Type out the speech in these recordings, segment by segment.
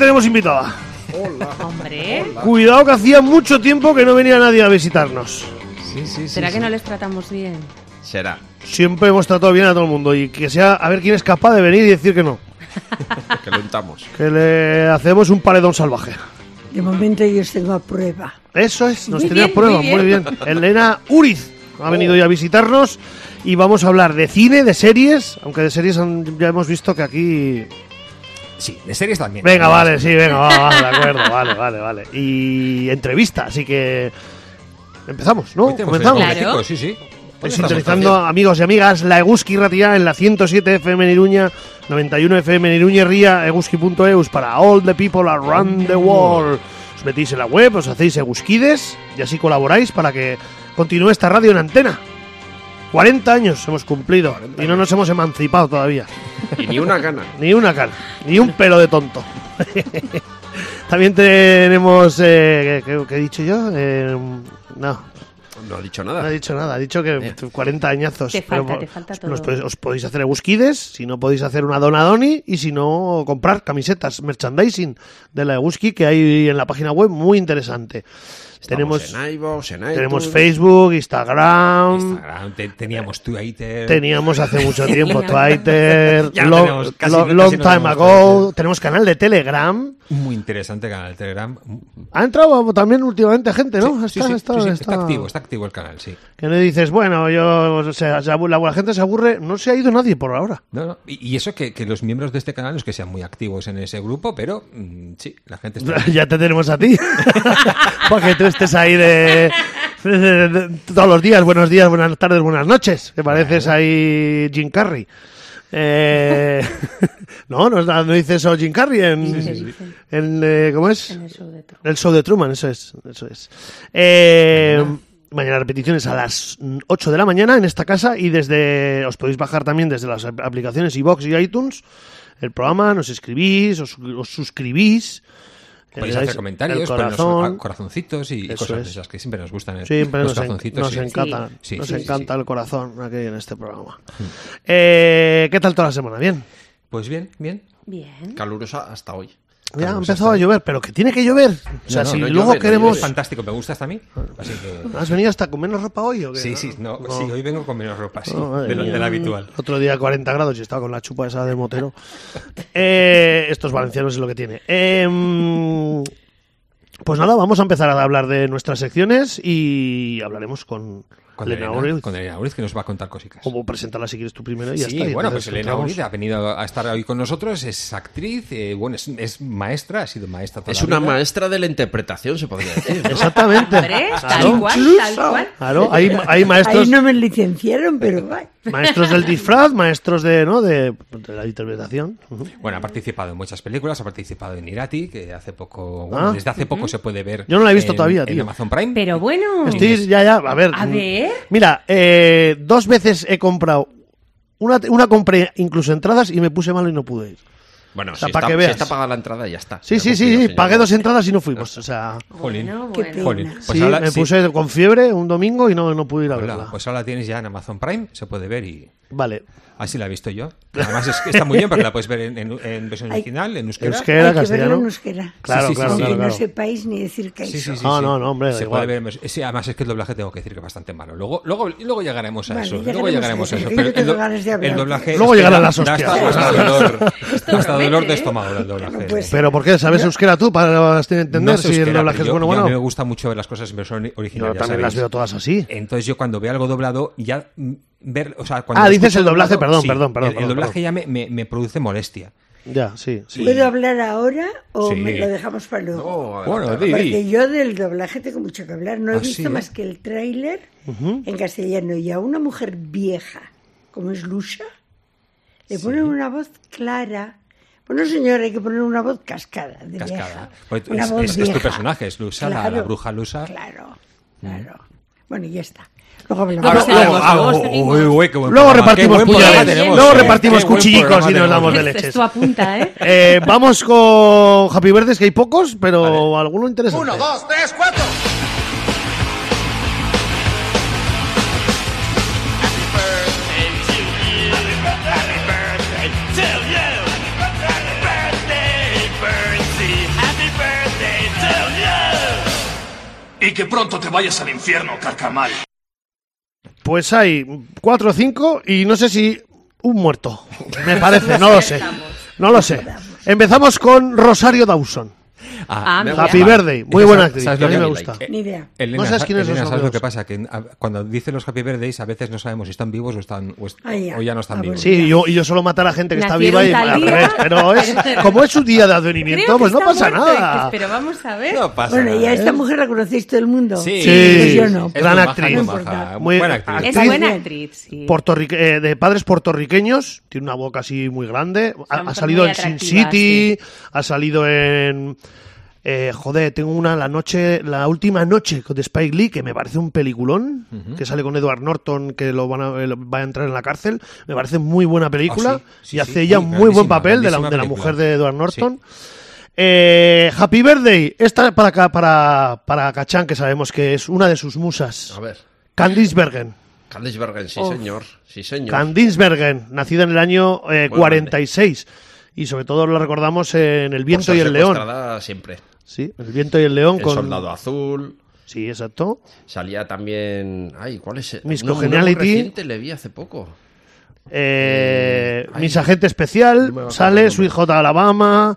tenemos invitada. Hombre, Cuidado que hacía mucho tiempo que no venía nadie a visitarnos. Sí, sí, sí. ¿será sí. que no les tratamos bien? Será. Siempre hemos tratado bien a todo el mundo y que sea a ver quién es capaz de venir y decir que no. Que lo untamos. Que le hacemos un paredón salvaje. De momento yo os tengo a prueba. Eso es, nos tenía prueba, muy muy bien. Elena Uriz ha venido ya a visitarnos y vamos a hablar de cine, de series, aunque de series han- ya hemos visto que aquí... Sí, de series también. Venga, vale, sí, venga, va, va, de acuerdo, vale, vale, vale. Y entrevista, así que empezamos, ¿no? Comenzamos. Claro. Sí, sí. Sintonizando, amigos y amigas, la Eguski Ratia en la 107 FM en Iruña, 91 FM en Iruña y Ría, eguski.eus para all the people around the world. Os metéis en la web, os hacéis eguskides y así colaboráis para que continúe esta radio en antena. 40 años hemos cumplido y no nos hemos emancipado todavía. Y ni una gana. Ni una cara, ni un pelo de tonto. También tenemos... Eh, ¿qué, qué he dicho yo? Eh, no, No ha dicho no nada. ha dicho nada, ha dicho que 40 añazos. Te falta, Pero te falta os- todo. os podéis hacer egusquides, si no podéis hacer una donadoni y si no comprar camisetas, merchandising de la Eguski que hay en la página web muy interesante. Tenemos en iVoox, en iTunes. tenemos Facebook, Instagram, Instagram, te- teníamos Twitter. teníamos hace mucho tiempo. Twitter, long, tenemos, casi long- time ago, Twitter. tenemos canal de Telegram. Muy interesante canal de Telegram. Ha entrado también últimamente gente, ¿no? Sí, Está- sí, sí, está- sí, sí, está- está activo, está activo el canal, sí. Que no dices, bueno, yo, o sea, la, la gente se aburre, no se ha ido nadie por ahora. No, no. Y, y eso que, que los miembros de este canal no es que sean muy activos en ese grupo, pero mm, sí, la gente está. ya te tenemos a ti. Para que tú estés ahí de, de- de- de- todos los días. Buenos días, buenas tardes, buenas noches. Que pareces ahí Jim Carrey. Eh, no, no, no dice eso Jim Carrey en, eh, ¿cómo es? En el show de Truman. El show de Truman, eso es. Eso es. Eh, mañana repeticiones a las 8 de la mañana en esta casa y desde os podéis bajar también desde las ap- aplicaciones iBox y iTunes el programa, nos escribís, os, os suscribís. Podéis dais hacer comentarios, ponernos corazón. a- corazoncitos y cosas de es. esas que siempre nos gustan. ¿eh? Siempre los nos, en- corazoncitos. nos sí. encanta, Sí, nos sí, sí, encanta sí. el corazón aquí en este programa. Eh, ¿Qué tal toda la semana? Bien. Pues bien, bien. Bien. Calurosa hasta hoy. Ya ha empezado a llover, pero que tiene que llover. O sea, No, no, si no luego llueve, queremos... Es fantástico, me gusta hasta a mí. Así que. ¿Has venido hasta con menos ropa hoy o qué? Sí, sí, no, sí, hoy vengo con menos ropa, sí, Oh, de lo, del habitual. Otro día 40 grados y estaba con la chupa esa de motero. Eh, estos valencianos es lo que tiene. Eh, mm, pues nada, vamos a empezar a hablar de nuestras secciones y hablaremos con, Con Elena Uriz. con Elena Uriz, que nos va a contar cositas. Cómo presentarla si quieres tú primero y ya Sí, está. y bueno, pues Elena. Uriz ha venido a estar hoy con nosotros, es actriz, eh, bueno, es, es maestra, ha sido maestra toda Es la una vida. maestra de la interpretación, se podría decir. ¿no? Exactamente. Hombre, tal Claro. cual, tal cual. Claro, hay, hay maestros, Ahí no me licenciaron, pero maestros del disfraz, maestros de, ¿no? de, de la interpretación. Bueno, ha participado en muchas películas, ha participado en Irati, que hace poco, bueno, Ah. desde hace poco se puede ver. Yo no la he visto en- todavía, en tío. Amazon Prime. Pero bueno. Estoy ya, ya, a ver. A mm, ver. Mira, eh, dos veces he comprado. Una, una compré incluso entradas y me puse malo y no pude ir. Bueno, O sea, si, pa' está, que si veas. está pagada la entrada, ya está. Sí, Ya sí, sí, sí, pagué dos entradas y no fuimos. O sea, Jolín. Bueno, bueno. Jolín. Pues sí, ahora- me sí. puse con fiebre un domingo y no, no pude ir a Hola, verla. pues ahora la tienes ya en Amazon Prime, se puede ver y Vale. Así la he visto yo. Además es que está muy bien porque la puedes ver en, en- en versión original, en euskera. Euskera, Hay que verlo castellano. en euskera. Claro, Sí, sí, claro, sí, claro, claro. no sepáis ni decir que hay Sí, sí, sí, No, sí. no, no, hombre, Se igual. puede ver. Sí, además es que el doblaje tengo que decir que es bastante malo. Luego, luego, luego llegaremos a Vale, eso. llegaremos Luego llegaremos a eso, Pero el, do- el doblaje. Luego llegarán las da hasta, hostias. hasta dolor, hasta dolor de ¿eh? estómago el doblaje. No puede ser. Pero ¿por qué? ¿Sabes euskera tú para entender No sé si el euskera, doblaje pero es bueno o yo- A mí me bueno? gusta mucho ver las cosas en versión original. Yo también las veo todas así. Entonces yo cuando veo algo doblado ya ver, o sea, cuando Ah, dices el doblaje, doblado, perdón, sí, perdón, perdón, El, doblaje perdón. ya me, me, me produce molestia. Ya, sí, sí. ¿Puedo hablar ahora o Sí. me lo dejamos para luego? No, Bueno, Porque yo del doblaje tengo mucho que hablar. No he Ah, visto sí, ¿eh? más que el tráiler en castellano y a una mujer vieja, como es Lucha, le ponen una voz clara. Bueno, señor, hay que poner una voz cascada. De Cascada. vieja. Pues Una es- voz es- es tu vieja. personaje, es Lusa, la- la bruja Lusa. Claro, claro. Bueno, y ya está. Luego repartimos puñales. Luego repartimos cuchillicos y nos damos de leches. apunta, ¿eh? Vamos con Happy Verdes, que hay pocos, pero alguno interesante. Uno, dos, tres, cuatro. y que pronto te vayas al infierno, carcamal. Pues hay cuatro o cinco y no sé si un muerto. Me parece, no lo sé. No lo sé. Empezamos con Rosario Dawson. Ah, mira. Happy. Es Muy buena sabes- actriz. A lo mí que me gusta. Eh, Ni idea. Elena, No sabes sa- quiénes son Elena, los ¿sabes lo que pasa? Que ah, cuando dicen los Happy Birthdays a veces no sabemos si están vivos o, están, o, est- Ah, ya. o ya no están Ah, vivos. Sí, yo, y yo solo matar a gente que está viva y al revés. Pero es, como es su día de advenimiento, pues no pasa muerto, nada. Pero vamos a ver. No pasa Bueno, y a nada. esta mujer la conocéis todo el mundo. Sí, Sí. Pues yo no. Es Gran actriz. muy buena actriz. Es buena actriz, sí. Eh, de padres puertorriqueños, tiene una boca así muy grande. Ha, Son salido en Sin City, ha salido en. Eh, joder, tengo una, la noche, la última noche de Spike Lee, que me parece un peliculón, que sale con Edward Norton, que lo van a, eh, lo- va a entrar en la cárcel. Me parece muy buena película. Ah, sí, sí, y sí. hace ella un muy buen papel de la, de la mujer de Edward Norton. Eh, Happy Birthday, esta para, para, para Cachán, que sabemos que es una de sus musas. A ver. Candice Bergen. Candice Bergen, sí, señor. Sí, señor. Candice Bergen, nacida en el año eh, Muy 46. Y sobre todo la recordamos en El viento y el león. siempre. Sí, El viento y el león El con soldado azul. Sí, exacto. Salía también. Ay, ¿cuál es? el- Miss No, Congeniality. reciente le vi hace poco. Eh, Ay, Mis agente especial, no sale hijo de Alabama.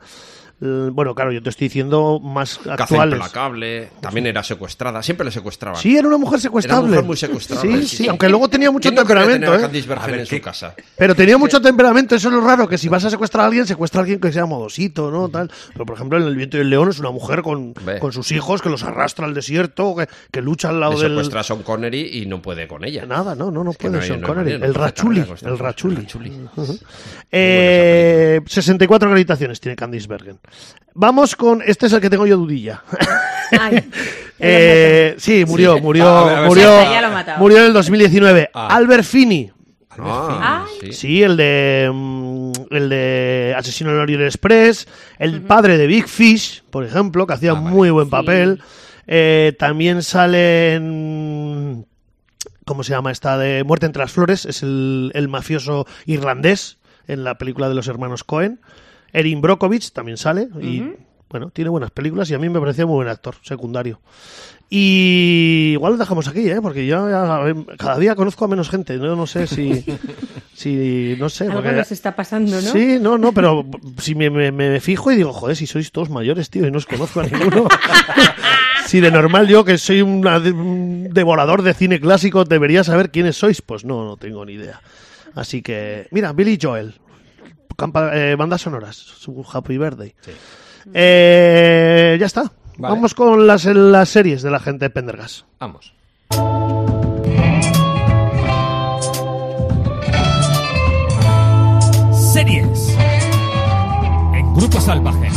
Eh, Bueno, claro, yo te estoy diciendo más Caza actuales. implacable. También era secuestrada. Siempre le secuestraban. Sí, era una mujer secuestrable. Era mujer muy secuestrable, Sí, sí. sí, aunque luego tenía mucho ¿Quién no quería temperamento. ¿eh? Candice Bergen A ver, en su ¿qué- casa. Pero tenía mucho temperamento, eso es lo raro, que si vas a secuestrar a alguien, secuestra a alguien que sea modosito, ¿no? Tal. Pero, por ejemplo, en El viento y el león es una mujer con, Ve. con sus hijos que los arrastra al desierto, que, que lucha al lado Le del... secuestra a Sean Connery y no puede con ella. Nada, no, no, no puede no hay- Sean no hay Connery. manera, el Rachuli, el Rachuli. cosa. Rachuli. Ujú. Eh, 64 acreditaciones tiene Candice Bergen. Vamos con, este es el que tengo yo dudilla. Ay, Eh, sí, murió, murió, Ah, a ver, a ver, murió, en el 2019. Ah. Albert Finney. Ah, sí. Sí, el de mm, el de Asesino en el Orient Express, el padre de Big Fish, por ejemplo, que hacía Ah, vale. muy buen Sí. papel. Eh, también sale en ¿cómo se llama esta de Muerte entre las flores? Es el, el mafioso irlandés en la película de los hermanos Cohen. Erin Brockovich también sale y bueno, tiene buenas películas y a mí me parecía muy buen actor secundario. Y igual lo dejamos aquí, ¿eh? porque yo ya, cada día conozco a menos gente. No, no sé si, si no sé. algo porque- nos está pasando, ¿no? Sí, no, no, pero si me, me- me fijo y digo, joder, si sois todos mayores, tío, y no os conozco a ninguno. si de normal yo, que soy una un devorador de cine clásico, debería saber quiénes sois. Pues no, no tengo ni idea. Así que, mira, Billy Joel, campa- eh, bandas sonoras, su Happy Birthday. Eh, ya está. Vale. Vamos con las, las series de la gente de Pendergas. Vamos. Series. En Grupo Salvaje.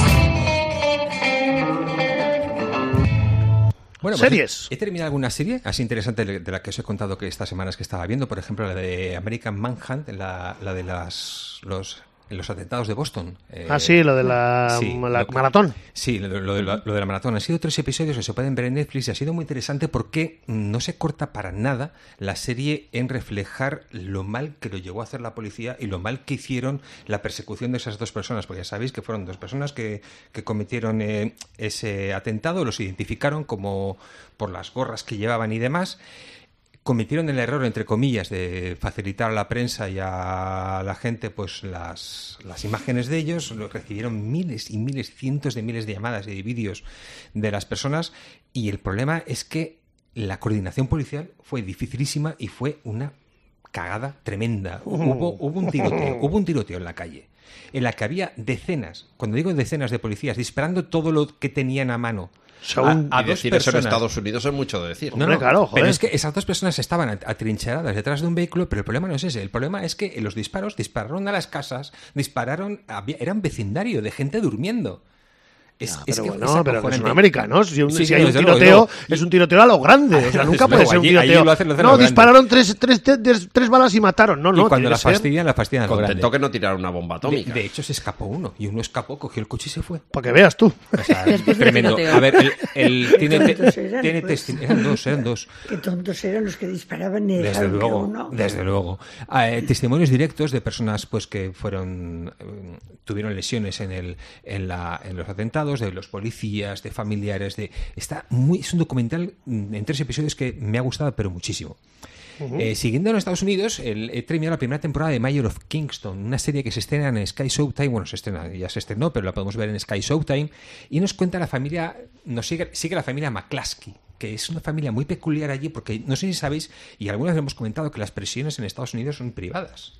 Bueno, pues Series. He, he terminado alguna serie así interesante de de la que os he contado que estas semanas que estaba viendo, por ejemplo, la de American Manhunt, la, la de las, los, los atentados de Boston. Eh, ah, sí, lo de la, sí, la lo que- maratón. Sí, lo, lo de la, lo de la maratón. Han sido tres episodios que se pueden ver en Netflix y ha sido muy interesante porque no se corta para nada la serie en reflejar lo mal que lo llevó a hacer la policía y lo mal que hicieron la persecución de esas dos personas. Porque ya sabéis que fueron dos personas que, que cometieron eh, ese atentado, los identificaron como por las gorras que llevaban y demás cometieron el error, entre comillas, de facilitar a la prensa y a la gente pues las, las imágenes de ellos. Lo- Recibieron miles y miles, cientos de miles de llamadas y de vídeos de las personas. Y el problema es que la coordinación policial fue dificilísima y fue una cagada tremenda. Hubo, hubo un tiroteo, hubo un tiroteo en la calle en la que había decenas, cuando digo decenas de policías, disparando todo lo que tenían a mano. Según- a, a y dos decir eso en personas. Estados Unidos es mucho de decir. No, Hombre, no, claro, joder. pero es que esas dos personas estaban at- atrincheradas detrás de un vehículo, pero el problema no es ese. El problema es que los disparos dispararon a las casas, dispararon, había- eran vecindario de gente durmiendo. Es, Ah, es pero que bueno, es pero que son americanos. Si, un- Sí, si sí, hay un luego, tiroteo, luego. es un tiroteo a lo grande. O sea, nunca puede luego, ser un allí- tiroteo. allí lo hacen- lo hacen a no, dispararon tres, tres, tres- tres balas y mataron. No, y no. cuando tiene la que ser fastidian, la fastidian a lo grande. Contento que no tiraron una bomba De, atómica. de hecho, se escapó uno. Y uno escapó, cogió el coche y se fue. Para que veas tú. O sea, tremendo. A ver, el, el- tiene, eran, tiene pues. Eran dos, eran dos. Qué tontos eran los que disparaban y Desde luego, uno... desde luego. Ah, eh, testimonios directos de personas pues que fueron eh, tuvieron lesiones en el en, la, en los atentados de los policías, de familiares, de está muy es un documental mm, en tres episodios que me ha gustado pero muchísimo. Eh, siguiendo en Estados Unidos, el, he terminado la primera temporada de Mayor of Kingston, una serie que se estrena en Sky Showtime, bueno, se estrena, ya se estrenó, pero la podemos ver en Sky Showtime, y nos cuenta la familia, nos sigue, sigue la familia McClaskey, que es una familia muy peculiar allí, porque no sé si sabéis, y algunas hemos comentado que las prisiones en Estados Unidos son privadas.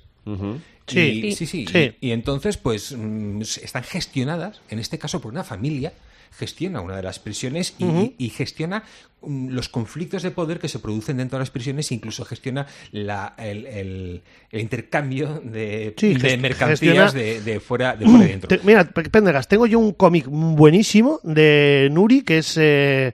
Sí, Y- sí, sí. sí. Y, y entonces, pues, mm, están gestionadas, en este caso por una familia, gestiona una de las prisiones y, y gestiona mm, los conflictos de poder que se producen dentro de las prisiones, incluso gestiona la- el, el- el intercambio de, Sí, de mercancías gestiona- de, de fuera de fuera dentro. Te- mira, Pe- Pendergas, tengo yo un cómic buenísimo de Nuri que es. eh,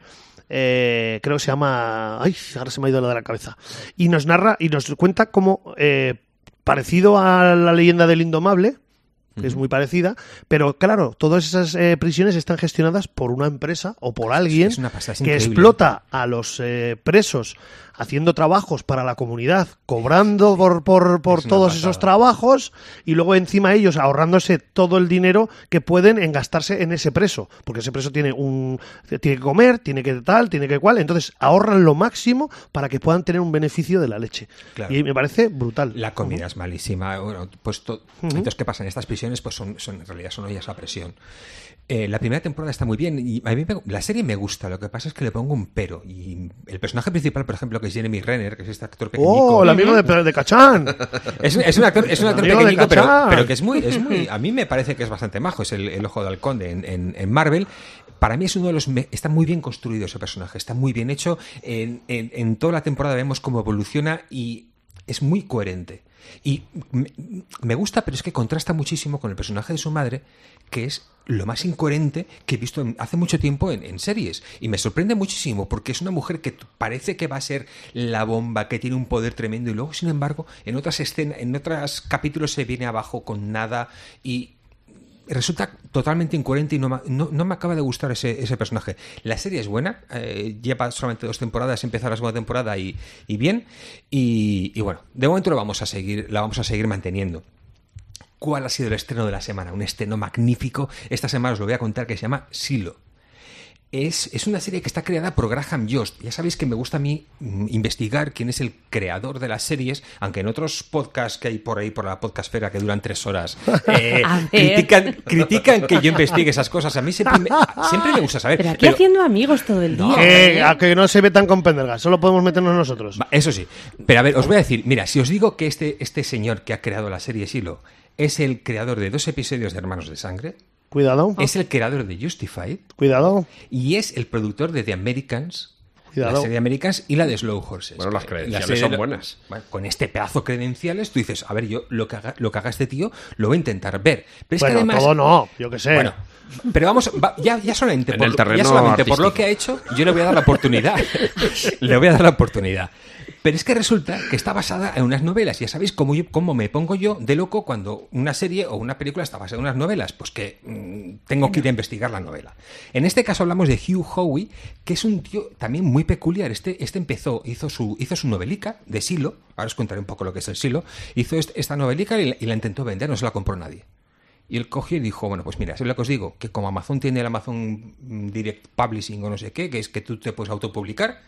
eh, creo que se llama. Ay, ahora se me ha ido la de la cabeza. Y nos narra y nos cuenta cómo. eh, parecido a la leyenda del Indomable, es muy parecida, pero claro, todas esas eh, prisiones están gestionadas por una empresa o por alguien es es que explota a los eh, presos haciendo trabajos para la comunidad, cobrando por, por, por Es todos esos trabajos y luego encima ellos ahorrándose todo el dinero que pueden en gastarse en ese preso, porque ese preso tiene un tiene que comer, tiene que tal, tiene que cual, entonces ahorran lo máximo para que puedan tener un beneficio de la leche. Claro. Y me parece brutal. La comida es malísima. Bueno, pues entonces, ¿qué pasa? En estas prisiones, pues son, son en realidad son ollas a presión. Eh, la primera temporada está muy bien y a mí me- la serie me gusta. Lo que pasa es que le pongo un pero. Y el personaje principal, por ejemplo, que es Jeremy Renner, que es este actor pequeñico. ¡Oh, el amigo de, de Cachán! Es, es un actor, es un actor pequeñico, pero, pero que es muy, es muy. A mí me parece que es bastante majo. Es el, el ojo de halcón de- en, en- en Marvel. Para mí es uno de los. me- está muy bien construido ese personaje. Está muy bien hecho. En- en toda la temporada vemos cómo evoluciona y es muy coherente. Y me, gusta, pero es que contrasta muchísimo con el personaje de su madre, que es lo más incoherente que he visto hace mucho tiempo en, series. Y me sorprende muchísimo porque es una mujer que parece que va a ser la bomba, que tiene un poder tremendo y luego, sin embargo, en otras escenas, en otros capítulos se viene abajo con nada y resulta totalmente incoherente y no, no, me acaba de gustar ese, ese personaje. La serie es buena, eh, lleva solamente dos temporadas, empezó la segunda temporada y, y bien. Y, y bueno, de momento lo vamos a seguir, la vamos a seguir manteniendo. ¿Cuál ha sido el estreno de la semana? Un estreno magnífico. Esta semana os lo voy a contar que se llama Silo. Es, es una serie que está creada por Graham Yost. Ya sabéis que me gusta a mí mm, investigar quién es el creador de las series, aunque en otros podcasts que hay por ahí, por la podcastfera, que duran tres horas, eh, critican, critican que yo investigue esas cosas. A mí siempre me, siempre me gusta saber. Pero aquí pero- haciendo amigos todo el día. Que, ¿eh? a que no se ve tan con Pendergas, solo podemos meternos nosotros. Eso sí. Pero a ver, os voy a decir, mira, si os digo que este, este señor que ha creado la serie Silo es el creador de dos episodios de Hermanos de Sangre, Cuidado, es el creador de Justified cuidado. y es el productor de The Americans. Cuidado. La serie Americans y la de Slow Horses. Bueno, las credenciales serie son de- buenas. Bueno, con este pedazo de credenciales, tú dices, a ver, yo lo que haga, lo que haga este tío lo voy a intentar ver. Pero es bueno, que además. todo no, yo que sé. Bueno, pero vamos, va- ya, ya solamente, En por, ya solamente por lo que ha hecho, yo le voy a dar la oportunidad. le voy a dar la oportunidad. Pero es que resulta que está basada en unas novelas. Ya sabéis cómo, yo- cómo me pongo yo de loco cuando una serie o una película está basada en unas novelas. Pues que mm, tengo que ir a investigar la novela. En este caso hablamos de Hugh Howey, que es un tío también muy peculiar. Este, este empezó, hizo su, hizo su novelica de Silo. Ahora os contaré un poco lo que es el Silo. Hizo est- esta novelica y la, y la intentó vender, no se la compró nadie. Y él cogió y dijo, bueno, pues mira, es lo que os digo, que como Amazon tiene el Amazon mm, Direct Publishing o no sé qué, que es que tú te puedes autopublicar,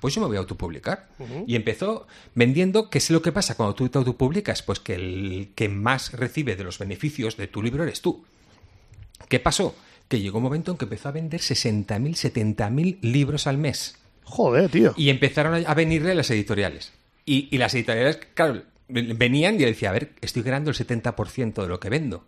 pues yo me voy a autopublicar. Y empezó vendiendo, ¿qué es lo que pasa cuando tú te autopublicas? Pues que el que más recibe de los beneficios de tu libro eres tú. ¿Qué pasó? Que llegó un momento en que empezó a vender 60.000, 70.000 libros al mes. Joder, tío. Y empezaron a- venirle las editoriales. Y, y las editoriales, claro, venían y yo decía, a ver, estoy ganando el 70% de lo que vendo.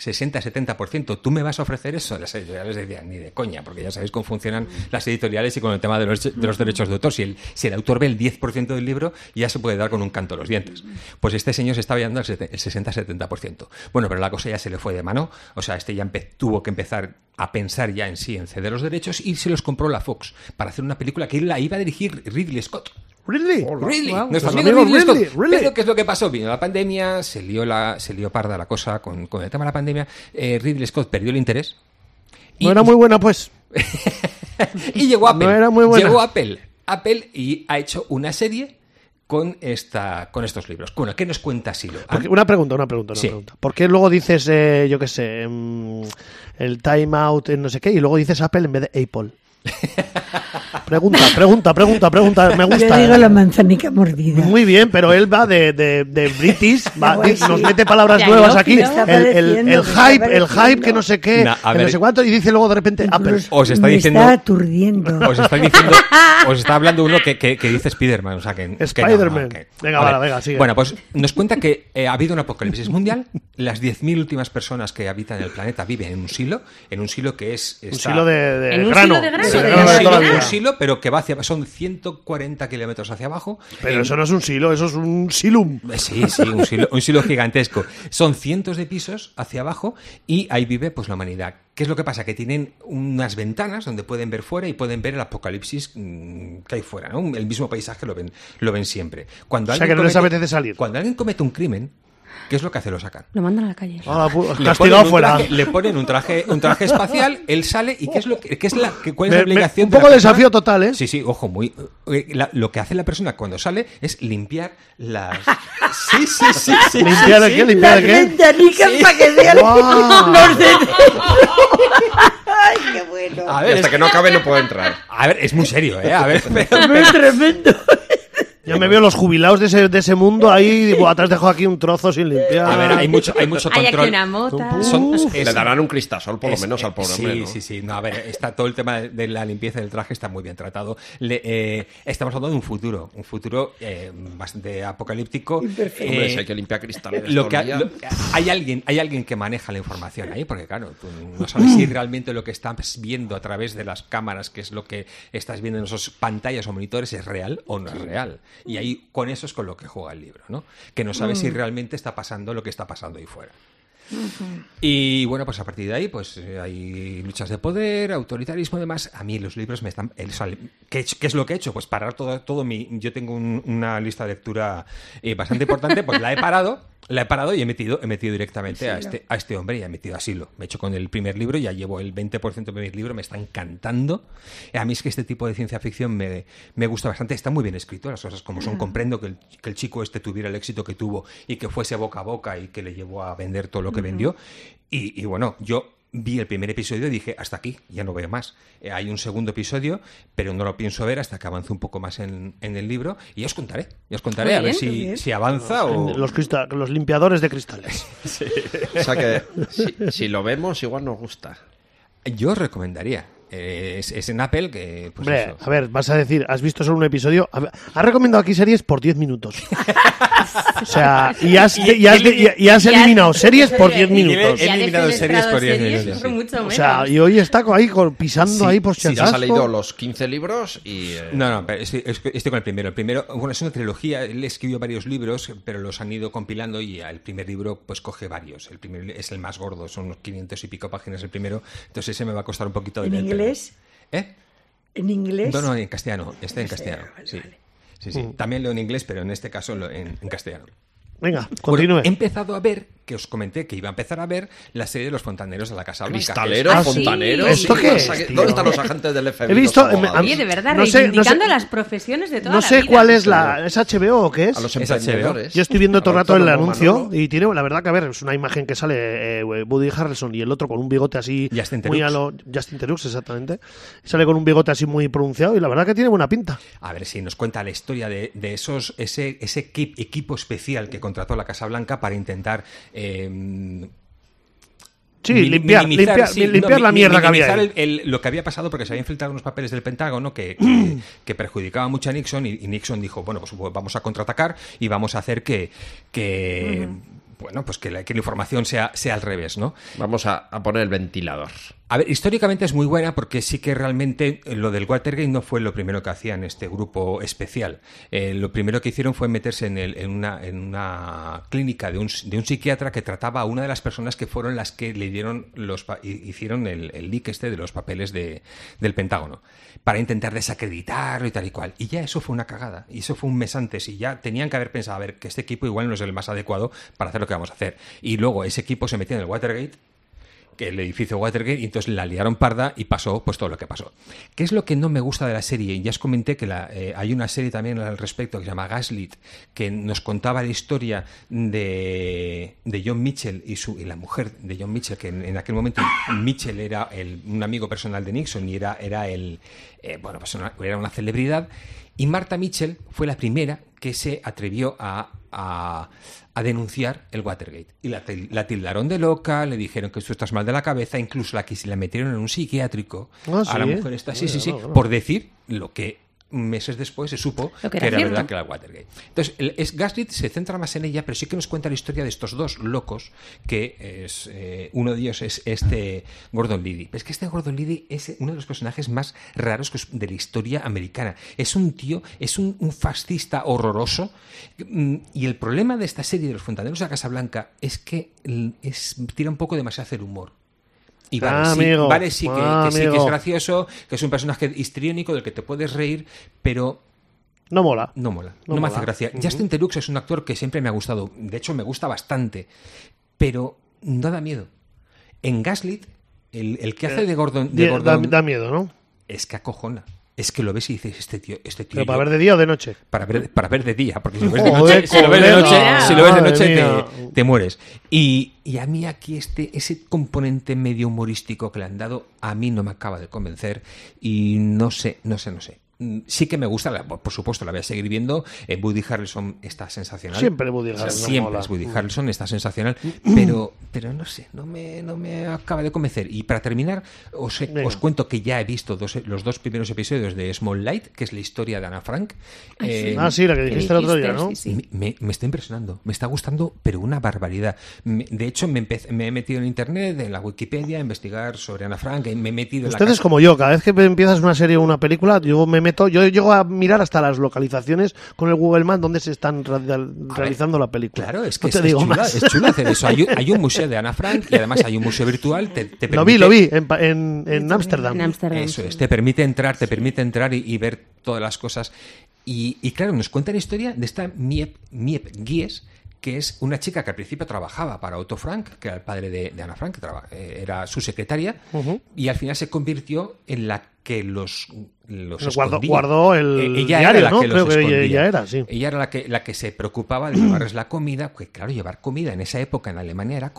60-70%, ¿tú me vas a ofrecer eso? Las editoriales decían, ni de coña, porque ya sabéis cómo funcionan las editoriales y con el tema de los, de los derechos de autor. Si el, si el autor ve el 10% del libro, ya se puede dar con un canto a los dientes. Pues este señor se estaba llevando el sete- el 60-70%. Bueno, pero la cosa ya se le fue de mano. O sea, este ya tuvo que empezar a pensar ya en sí, en ceder los derechos, y se los compró la Fox para hacer una película que la iba a dirigir Ridley Scott. Really? Ridley, Wow. nuestro Pues amigo amigo Ridley Ridley, Scott. Ridley. Pero ¿qué es lo que pasó? Vino la pandemia, se lió, la, se lió parda la cosa con, con el tema de la pandemia. Eh, Ridley Scott perdió el interés. Y, No era muy buena, pues. y llegó Apple. No era muy buena. Llegó Apple. Apple y ha hecho una serie con, esta, con estos libros. Bueno, ¿qué nos cuenta Silo? Porque- una pregunta, una pregunta, una Sí. pregunta. ¿Por qué luego dices, eh, yo qué sé, mm, el time out en no sé qué y luego dices Apple en vez de Apple? pregunta, pregunta, pregunta, pregunta. Me Yo gusta. digo la manzanica mordida. Muy bien, pero él va de, de, de British, va- Pues sí. nos mete palabras nuevas aquí. El, hype, el hype que no sé qué, Na- a que no ver. sé cuánto, y dice luego de repente Apple. Incluso Os está diciendo- está aturdiendo. Os está diciendo, os está hablando uno que, que- que dice Spider-Man, o sea que, que no, Spider-Man. que- Venga, vale, venga, sigue. Bueno, pues nos cuenta que eh, ha habido un apocalipsis mundial, las 10.000 últimas personas que habitan el planeta viven en un silo, en un silo que es... Un silo de, de ¿En un grano. silo de grano? de De grano un silo, pero que va hacia... Son 140 kilómetros hacia abajo. Pero En- eso no es un silo, eso es un silum. Eh, Sí, sí, un silo, un silo gigantesco. Son cientos de pisos hacia abajo y ahí vive pues la humanidad. ¿Qué es lo que pasa? Que tienen unas ventanas donde pueden ver fuera y pueden ver el apocalipsis mm, que hay fuera, ¿no? El mismo paisaje lo ven, lo ven siempre. Cuando O sea, alguien que no les apetece salir. Cuando alguien comete un crimen, ¿qué es lo que hace? Lo sacan. Lo mandan a la calle. Ah, pu- Le castigado ponen, un fuera. traje, le ponen un traje, un traje espacial, él sale y ¿qué es lo que, qué es la, cuál es la Me- me- obligación? un de la poco de persona? desafío total, ¿eh? Sí, sí, ojo, muy. eh, la- lo que hace la persona cuando sale es limpiar las. Sí, sí, sí, sí. ¿Limpiar de qué? ¿Limpiar qué? ventanicas para que vean los de Ay, qué bueno. A ver, hasta es, que no acabe no puedo entrar. a ver, es muy serio, ¿eh? A ver, pero- Es tremendo. Ya me veo los jubilados de ese, de ese mundo ahí. Digo, atrás dejo aquí un trozo sin limpiar. a ver, hay mucho, hay mucho Hay aquí control. una mota. Son- es- Le darán un cristasol, por lo Es- menos, al pobre sí, hombre. ¿no? Sí, sí, no, a ver, está todo el tema de- la limpieza del traje está muy bien tratado. Le- eh, estamos hablando de un futuro, un futuro eh, bastante apocalíptico. Hombre, Eh, si hay que limpiar cristales. lo que lo- hay alguien hay alguien que maneja la información ahí porque claro tú no sabes si realmente lo que estás viendo a través de las cámaras que es lo que estás viendo en esas pantallas o monitores es real o no es real y ahí con eso es con lo que juega el libro no que no sabes si realmente está pasando lo que está pasando ahí fuera y bueno, pues a partir de ahí, pues eh, hay luchas de poder, autoritarismo y demás. A mí los libros me están... el- ¿qué, es lo que he hecho? Pues parar todo, todo mi... Yo tengo un- una lista de lectura eh, bastante importante, pues la he parado, la he parado y he metido, he metido directamente a este, a este hombre y he metido asilo. Me he hecho con el primer libro, ya llevo el 20% de mi libro, me está encantando. A mí es que este tipo de ciencia ficción me, me gusta bastante, está muy bien escrito, las cosas como son. Comprendo que el, que el chico este tuviera el éxito que tuvo y que fuese boca a boca y que le llevó a vender todo lo que vendió. Y, y bueno, yo vi el primer episodio y dije, hasta aquí, ya no veo más. Eh, hay un segundo episodio, pero no lo pienso ver hasta que avance un poco más en, en el libro y ya os contaré. Ya os contaré a ver si, si avanza o... Los, crista- los limpiadores de cristales. O sea que si, si lo vemos, igual nos gusta. Yo os recomendaría. Eh, es, es en Apple que... Pues Hombre, eso. a ver, vas a decir, has visto solo un episodio. Has recomendado aquí series por 10 minutos. o sea, y has, y has, y- y has Y eliminado series por 10 Y minutos. He eliminado series por 10 series minutos, sí. O sea, y hoy está ahí pisando Sí, ahí por si sí, acaso. has leído los 15 libros y... eh, No, no, pero estoy, estoy con el primero. El primero, bueno, es una trilogía. Él escribió varios libros, pero los han ido compilando y el primer libro, pues coge varios. El primero es el más gordo, son unos 500 y pico páginas el primero. Entonces ese me va a costar un poquito de ¿En leer, pero- inglés? ¿Eh? ¿En inglés? No, no, en castellano. Está en castellano. Vale, Sí. vale. Sí, sí. También leo en inglés, pero en este caso en, en castellano. Venga, Bueno, continúe. he empezado a ver, que os comenté que iba a empezar a ver la serie de los fontaneros de la Casa Blanca. que es- Cristalero, Ah, sí. fontanero. ¿Esto qué es? ¿Dónde están los agentes del FBI? He visto-? Oye, de verdad, No sé- no sé- reivindicando las profesiones de toda No la sé vida. cuál es la. ¿Es HBO o qué es? A los Es emprendedores. Yo estoy viendo todo el rato el anuncio Manolo. y tiene, la verdad que a ver, es una imagen que sale eh, Woody Harrelson y el otro con un bigote así Justin muy a lo Justin Theroux, exactamente. Sale con un bigote así muy pronunciado y la verdad que tiene buena pinta. A ver si nos cuenta la historia de, de esos ese, ese equi- equipo especial que contrató la Casa Blanca para intentar eh, Sí, mi- limpiar, minimizar, limpiar, sí, limpiar no, la mi- mierda que había. el- el- lo que había pasado porque se habían filtrado unos papeles del Pentágono que, que, que perjudicaban mucho a Nixon y, y Nixon dijo, bueno, pues vamos a contraatacar y vamos a hacer que, que bueno, pues que la, que la información sea, sea al revés, ¿no? Vamos a, a poner el ventilador. A ver, históricamente es muy buena porque sí que realmente eh, lo del Watergate no fue lo primero que hacían este grupo especial. Eh, lo primero que hicieron fue meterse en, una, clínica de un, psiquiatra que trataba a una de las personas que fueron las que le dieron los hicieron el, el leak este de los papeles de- del Pentágono para intentar desacreditarlo y tal y cual. Y ya eso fue una cagada. Y eso fue un mes antes. Y ya tenían que haber pensado, a ver, que este equipo igual no es el más adecuado para hacer lo que vamos a hacer. Y luego ese equipo se metió en el Watergate el edificio Watergate y entonces la liaron parda y pasó pues todo lo que pasó. ¿Qué es lo que no me gusta de la serie? Ya os comenté que eh, hay una serie también al respecto que se llama Gaslit, que nos contaba la historia de, de John Mitchell y, su, y la mujer de John Mitchell, que en, aquel momento Mitchell era un amigo personal de Nixon y era, era, el, eh, bueno, pues era una celebridad. Y Marta Mitchell fue la primera que se atrevió a, a- a denunciar el Watergate. Y la, til- la tildaron de loca, le dijeron que tú estás mal de la cabeza, incluso la que se la metieron en un psiquiátrico Ah, a la ¿sí? mujer esta, sí, sí, sí, claro. por decir lo que meses después se supo que que era cierto. verdad que era Watergate. Entonces, el, es, Gaslit se centra más en ella, pero sí que nos cuenta la historia de estos dos locos, que es eh, uno de ellos es este Gordon Liddy. Pero es que este Gordon Liddy es uno de los personajes más raros de la historia americana. Es un tío, es un, un fascista horroroso. mm, Y el problema de esta serie de los fontaneros de la Casa Blanca es que mm, es, tira un poco demasiado hacer humor. Y vale, Ah, sí, amigo. vale, sí, que, Ah, que sí que es gracioso, que es un personaje histriónico del que te puedes reír, pero No mola. no mola, No no, me hace gracia. Justin Terux es un actor que siempre me ha gustado, de hecho me gusta bastante, pero no da miedo. En Gaslit, el, el que hace de Gordon, de Die- Da, Gordon da miedo, ¿no? es que acojona. Es que lo ves y dices, este tío, este tío. Pero para yo- ver de día o de noche. para ver, para ver de día, porque si lo ves de noche, si lo ves de noche, si lo ves de Madre noche mía. te, te mueres. Y, y a mí aquí este, ese componente medio humorístico que le han dado, a mí no me acaba de convencer y no sé, no sé, no sé. Mm, Sí que me gusta, la- por supuesto, la voy a seguir viendo. Eh, Woody Harrelson está sensacional. Siempre Woody O sea, Harrelson siempre mola. es Woody Harrelson, está sensacional. Pero, pero no sé, no me, no me acaba de convencer. Y para terminar, os, Venga. os cuento que ya he visto dos- los dos primeros episodios de Small Light, que es la historia de Ana Frank. Ay, sí. Eh, Ah, sí, la que ¿Qué dijiste el otro día? ¿no? Sí, sí. me, me está impresionando, me está gustando, pero una barbaridad. Me- de hecho, me, empe- me he metido en internet, en la Wikipedia, a investigar sobre Ana Frank, y me he metido en la Ustedes casa- como yo, cada vez que empiezas una serie o una película, yo me meto, yo llego a mirar hasta las localizaciones con el Google Maps donde se están ra- realizando la película. Claro, es que No te es, digo chula, más. es chula hacer eso. Hay, un- hay un museo de Ana Frank y además hay un museo virtual. Te, te Lo vi, permite- lo vi en pa- en en Ámsterdam. En. Eso es, te permite entrar, te permite entrar y, y ver todas las cosas. Y, y claro, nos cuenta la historia de esta Miep, Miep Gies, que es una chica que al principio trabajaba para Otto Frank, que era el padre de, de Ana Frank, que traba- eh, era su secretaria, y al final se convirtió en la que los, los Guardó- escondía. guardó el Eh, ella diario, era la ¿no? que los Creo que ella- escondía. ella era, sí. Ella era la que, la que se preocupaba de llevarles la comida, que claro, llevar comida en esa época en Alemania era.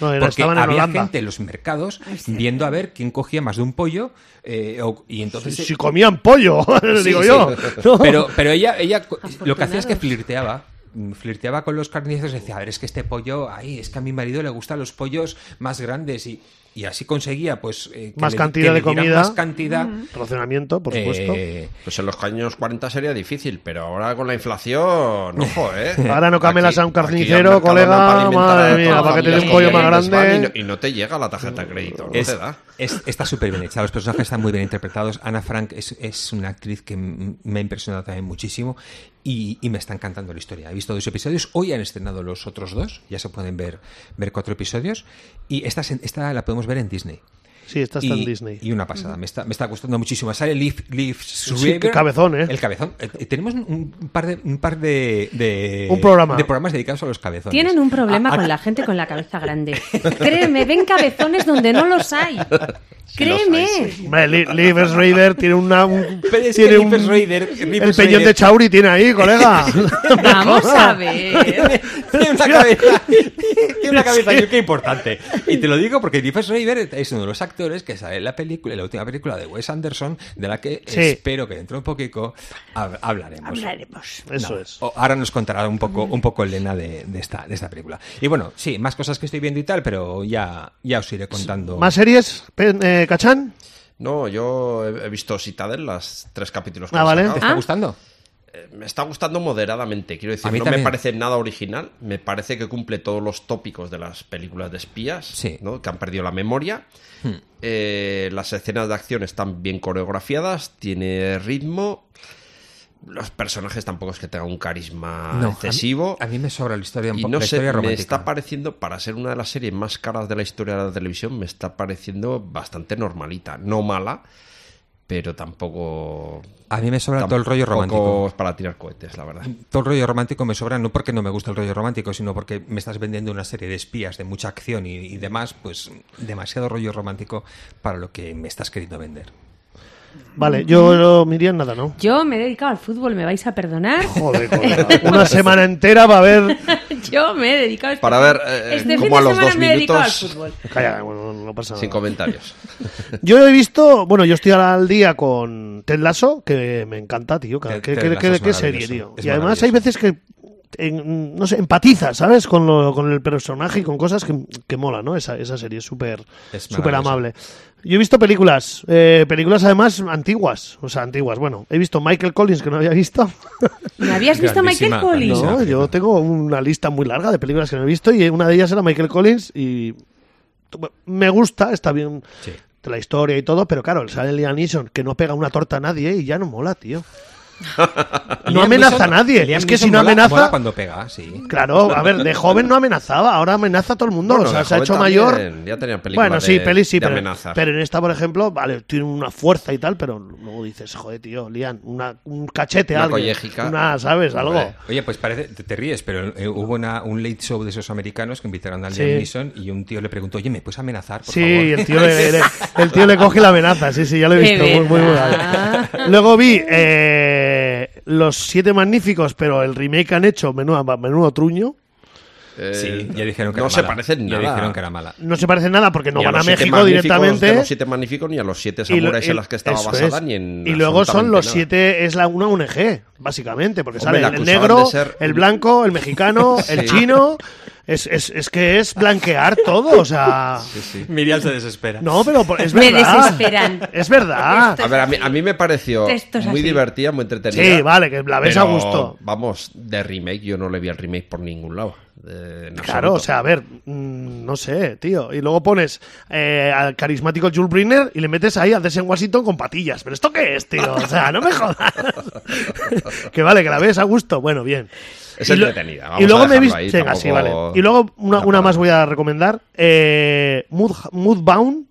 No, era- porque había Holanda. gente en los mercados viendo a ver quién cogía más de un pollo eh, o- y entonces... Si, si comían pollo, Sí, digo sí. yo. No. Pero, pero ella, ella lo que hacía es que flirteaba. Mm, Flirteaba con los carniceros y decía, a ver, es que este pollo, ay, es que a mi marido le gustan los pollos más grandes y, y así conseguía, pues, eh, que Más le- cantidad que le de comida. Más cantidad. Racionamiento, por supuesto. eh, Pues en los años 40 sería difícil, pero ahora con la inflación, ojo, ¿eh? Ahora no camelas a un carnicero, colega, madre mía, para que te dé un familia pollo más grande. Y no, y no te llega la tarjeta de crédito, no es, te da. es- está súper bien hecha, los personajes están muy bien interpretados. Ana Frank es, es una actriz que me ha impresionado también muchísimo y, y me está encantando la historia. He visto dos episodios, hoy han estrenado los otros dos, ya se pueden ver, ver cuatro episodios y esta, esta la podemos ver en Disney. Sí, esta está y, en Disney. y una pasada, me está, me está gustando muchísimo. Sale Liv, Liv Sí, qué cabezón, ¿eh? El cabezón. Eh, eh, tenemos un par de, un par de, de- Un programa. de programas dedicados a los cabezones. Tienen un problema A- a- con la gente con la cabeza grande. Créeme, ven cabezones donde no los hay. Créeme. Liv Schreiber tiene una. un- Pero es tiene que un- el peñón de Chauri tiene ahí, colega. Vamos a ver. tiene una cabeza, tiene una cabeza yo, qué importante. Y te lo digo porque Liv Schreiber es uno de los actores que sale en la película, en la última película de Wes Anderson, de la que Sí. espero que dentro de un poquito hab- hablaremos. Hablaremos. Eso No, es. ahora nos contará un poco, un poco Elena de, de esta, de esta película. Y bueno, sí, más cosas que estoy viendo y tal, pero ya, ya os iré contando. ¿Más series, eh, Cachán? No, yo he visto Citadel, las tres capítulos que Ah, vale. ¿Te está Ah. gustando? Eh, Me está gustando moderadamente, quiero decir, A mí no también. me parece nada original, me parece que cumple todos los tópicos de las películas de espías, Sí. ¿no? que han perdido la memoria. Hmm. Eh, las escenas de acción están bien coreografiadas, tiene ritmo. Los personajes tampoco es que tengan un carisma No, excesivo. A mí, a mí me sobra la historia, un Y po- no sé, historia me está pareciendo, para ser una de las series más caras de la historia de la televisión, me está pareciendo bastante normalita. No mala, pero tampoco... A mí me sobra todo el rollo romántico. es para tirar cohetes, la verdad. Todo el rollo romántico me sobra, no porque no me gusta el rollo romántico, sino porque me estás vendiendo una serie de espías de mucha acción y, y demás, pues demasiado rollo romántico para lo que me estás queriendo vender. Vale, yo, yo Miriam, nada, ¿no? Yo me he dedicado al fútbol, me vais a perdonar. Joder, colega. Una semana entera va a haber. Yo me he dedicado Para ver, eh, este fin de a los dos me he dedicado al minutos- fútbol. Calla, bueno, no pasa Sin nada. comentarios. Yo he visto, bueno, yo estoy al día con Ted Lasso, que me encanta, tío. es qué serie, tío. es Y además hay veces que, en- no sé, empatizas, ¿sabes? Con, lo, con el personaje y con cosas que, que mola, ¿no? Esa, esa serie es súper Es súper maravilloso. amable. Yo he visto películas, eh, películas además antiguas, o sea, antiguas. Bueno, he visto Michael Collins, que no había visto. ¿Me habías visto Michael Collins? No, yo tengo una lista muy larga de películas que no he visto y una de ellas era Michael Collins y me gusta, está bien Sí. de la historia y todo, pero claro, sale Liam Neeson que no pega una torta a nadie y ya no mola, tío. No amenaza a nadie. Liam es que Neeson si no mola- amenaza... mola cuando pega, sí. Claro, a ver, de joven no amenazaba, ahora amenaza a todo el mundo, Bueno, o sea, de se ha joven hecho también, mayor. Ya tenían películas Bueno, sí, de- pelis sí, de pero, amenazas. pero en esta, por ejemplo, vale, tiene una fuerza y tal, pero luego dices, joder, tío, Liam, una, un cachete, Una algo. collejica. Una, ¿sabes? Algo. Hombre. Oye, pues parece, te, te ríes, pero eh, hubo una- un late show de esos americanos que invitaron a Sí. Liam Neeson y un tío le preguntó, oye, ¿me puedes amenazar, por Sí, favor? el tío, le, le- el tío le coge la amenaza, sí, sí, ya lo he visto. Muy, muy, verdad. Luego vi eh, Los Siete Magníficos, pero el remake han hecho, menudo, menudo truño. Eh, Sí, ya dijeron que no era se mala. parecen Ya nada. dijeron que era mala. No se parece nada porque no Ni van a, México directamente. De los siete magníficos ni a los siete samuráis en las que estaba basada es. ni en Y luego son los nada. siete, es la una ONG, básicamente, porque Hombre, sale el negro, ser el blanco, el mexicano, el chino. Es, es, es que es blanquear todo, o sea. Miriam se desespera. No, pero es Me verdad. desesperan. Es verdad. A ver, a mí, a mí me pareció muy así. divertida, muy entretenida. Sí, vale, que la ves a gusto. Vamos, de remake, yo no le vi el remake por ningún lado. En Claro, o sea, a ver, mm, no sé, tío. Y luego pones eh, al carismático Jules Briner y le metes ahí a Desen Washington con patillas. ¿Pero esto qué es, tío? O sea, no me jodas. que vale, que la ves a gusto. Bueno, bien. Es Y entretenida, vamos y luego a me sí, tampoco- vale. Y luego una, una más voy a recomendar. Eh, Mood, Moodbound.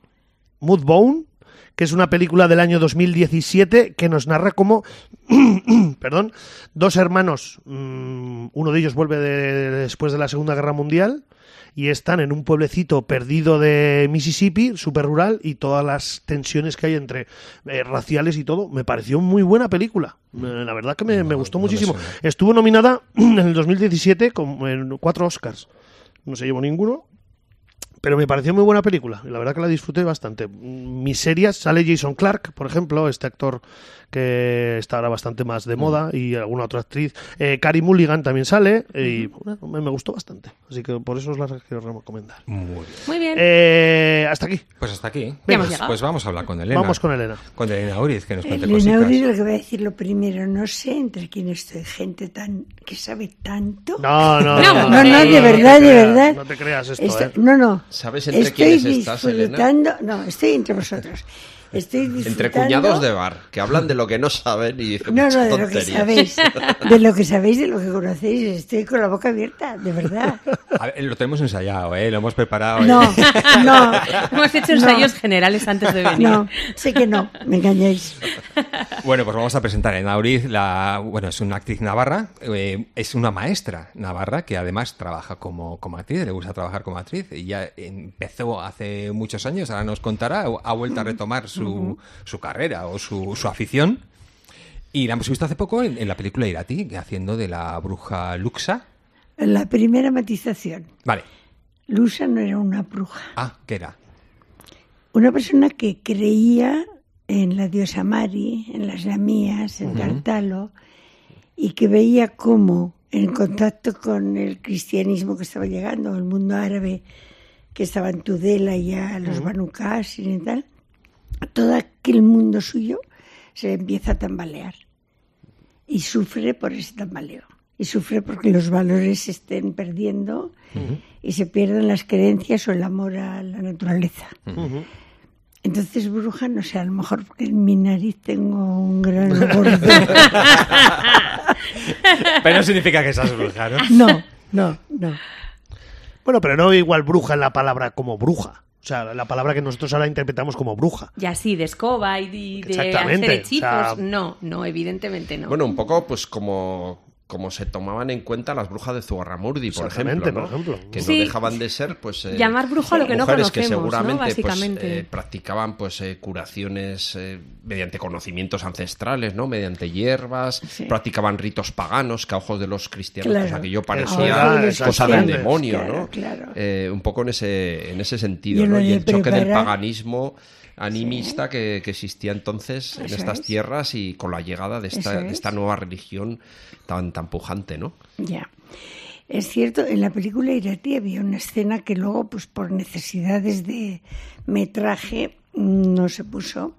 Moodbound. Que es una película del año 2017 que nos narra cómo, perdón, dos hermanos, mm, uno de ellos vuelve de- después de la Segunda Guerra Mundial y están en un pueblecito perdido de Mississippi, súper rural, y todas las tensiones que hay entre eh, raciales y todo. Me pareció muy buena película. Eh, La verdad que me, me gustó no muchísimo. Estuvo nominada en el 2017 con en cuatro Oscars. No se llevó ninguno. Pero me pareció muy buena película y la verdad que la disfruté bastante. Mm, Mis series sale Jason Clark, por ejemplo, este actor que está ahora bastante más de moda y alguna otra actriz. Eh, Carey Mulligan también sale y bueno, me, me gustó bastante. Así que por eso os la quiero recomendar. Muy bien. Muy bien. Eh, hasta aquí. Pues hasta aquí. Pues, pues vamos a hablar con Elena. Vamos con Elena. Con Elena Uriz, que nos cuente Elena cositas. Uribe, lo que voy a decir lo primero, no sé entre quién estoy, gente tan que sabe tanto. No, no, No, no, no, no, de verdad, te de creas, verdad. No te creas esto, Esto- ¿eh? No, no. ¿Sabes entre estoy quiénes estás, Elena? no, estoy entre vosotros. Estoy disfrutando. Entre cuñados de bar, que hablan de lo que no saben y dicen No, no, muchas de lo que sabéis. De lo que sabéis, de lo que conocéis. Estoy con la boca abierta, de verdad. A ver, lo tenemos ensayado, ¿eh? Lo hemos preparado. No, ¿eh? no. Hemos hecho no. ensayos generales antes de venir. No, sé que no, me engañáis. Bueno, pues vamos a presentar a Elena Uriz. La, bueno, es una actriz navarra, eh, es una maestra navarra que además trabaja como, como actriz, le gusta trabajar como actriz. Y ya empezó hace muchos años, ahora nos contará, ha vuelto a retomar su, su carrera o su, su afición. Y la hemos visto hace poco en, en la película Irati, haciendo de la bruja Luxa. La primera matización. Vale. Lusa no era una bruja. Ah, ¿qué era? Una persona que creía en la diosa Mari, en las lamías, en Cartalo, y que veía cómo, en contacto con el cristianismo que estaba llegando, el mundo árabe que estaba en Tudela y ya los Banu y tal, todo aquel mundo suyo se empieza a tambalear y sufre por ese tambaleo. Y sufre porque los valores se estén perdiendo y se pierden las creencias o el amor a la naturaleza. Entonces, bruja, no sé, a lo mejor porque en mi nariz tengo un gran gordo. Pero no significa que seas bruja, ¿no? No, no, no. Bueno, pero no igual bruja en la palabra como bruja. O sea, la palabra que nosotros ahora interpretamos como bruja. Y así, de escoba y de, de hacer hechizos. o sea- No, no, evidentemente no. Bueno, un poco pues como, como se tomaban en cuenta las brujas de Zugarramurdi, por ejemplo, ¿no? por ejemplo. Que no Sí. dejaban de ser, pues... eh, Llamar brujo a lo que no mujeres que conocemos, ¿no? seguramente pues, Básicamente. eh, practicaban pues eh, curaciones eh, mediante conocimientos ancestrales, ¿no? Mediante hierbas, Sí. practicaban ritos paganos que a ojos de los cristianos Claro. pues aquello parecía cosa del demonio, Claro, ¿no? claro. Eh, un poco en ese, en ese sentido, Y ¿no? Y el choque del paganismo animista que, que existía entonces en estas es. tierras y con la llegada de esta, de es. esta nueva religión tan, tan pujante, ¿no? Ya. Es cierto, en la película Irati había una escena que luego, pues por necesidades de metraje, mm, no se puso.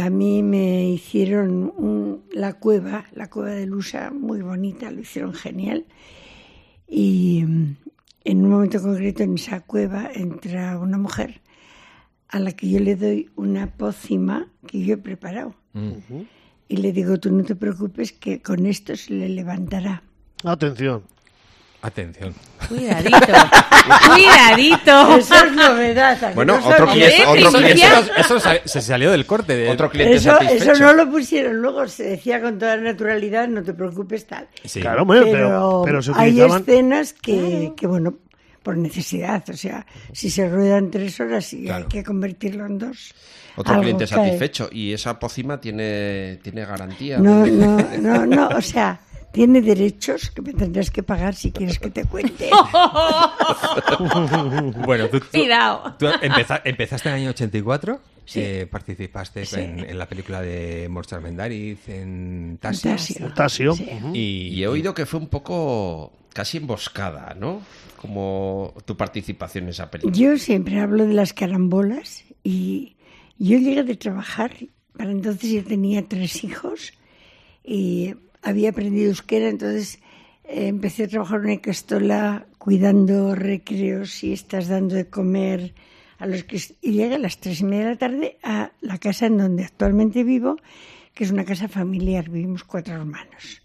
A mí me hicieron un- la cueva, la cueva de Lusa, muy bonita, lo hicieron genial. Y mm, en un momento concreto en esa cueva entra una mujer a la que yo le doy una pócima que yo he preparado. Y le digo, tú no te preocupes que con esto se le levantará. Atención. Atención. Cuidadito. Cuidadito. Eso es novedad. ¿a que Bueno, no otro cliente, otro Primicia. cliente, Eso, se salió del corte. De... otro cliente Eso, satisfecho. eso no lo pusieron. Luego se decía con toda naturalidad, no te preocupes, tal. Sí. Claro, hombre, pero, pero pero se hay escenas que, que, bueno, por necesidad. O sea, si se ruedan tres horas y Claro. hay que convertirlo en dos. Otro cliente cae. satisfecho. Y esa pócima tiene, tiene garantía. No, no, no, no. O sea, tiene derechos que me tendrás que pagar si quieres que te cuente. Bueno, tú, tú- Cuidado. tú empeza- empezaste en el año 84, Sí. eh, participaste Sí. en, en la película de Morchar Mendariz, en. Tasio. Tasio. Sí. Ujú. Y, Y he oído que fue un poco casi emboscada, ¿no? Como tu participación en esa película. Yo siempre hablo de las carambolas y yo llegué de trabajar, para entonces yo tenía tres hijos y había aprendido euskera, entonces eh, empecé a trabajar en una castola cuidando recreos, siestas, dando de comer a los que... Y llegué a las tres y media de la tarde a la casa en donde actualmente vivo, que es una casa familiar, vivimos cuatro hermanos.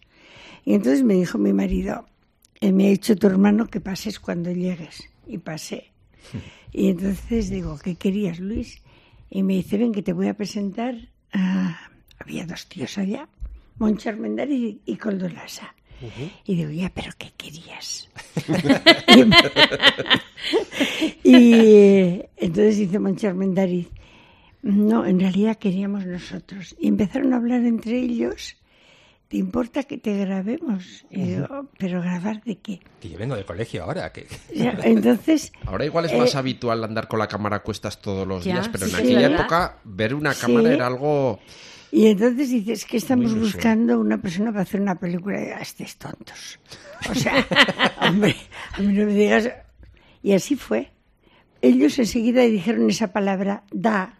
Y entonces me dijo mi marido, me ha dicho tu hermano que pases cuando llegues. Y pasé. Y entonces digo, ¿qué querías, Luis? Y me dice, ven que te voy a presentar a... Había dos tíos allá, Moncho y, y Coldo Lasa. Y digo, ya, pero ¿qué querías? y, y entonces dice Moncho Armendariz, no, en realidad queríamos nosotros. Y empezaron a hablar entre ellos, ¿te importa que te grabemos? Y digo, ¿pero grabar de qué? que yo vengo del colegio ahora. Que... Ya, entonces, Ahora igual es más Eh, habitual andar con la cámara a cuestas todos los Ya, días, pero en sí, aquella ¿verdad? época ver una Sí. cámara era algo... y entonces dices que estamos buscando una persona para hacer una película de "Ah, estos tontos. O sea, hombre, a mí no me digas. Y así fue. Ellos enseguida dijeron esa palabra, da.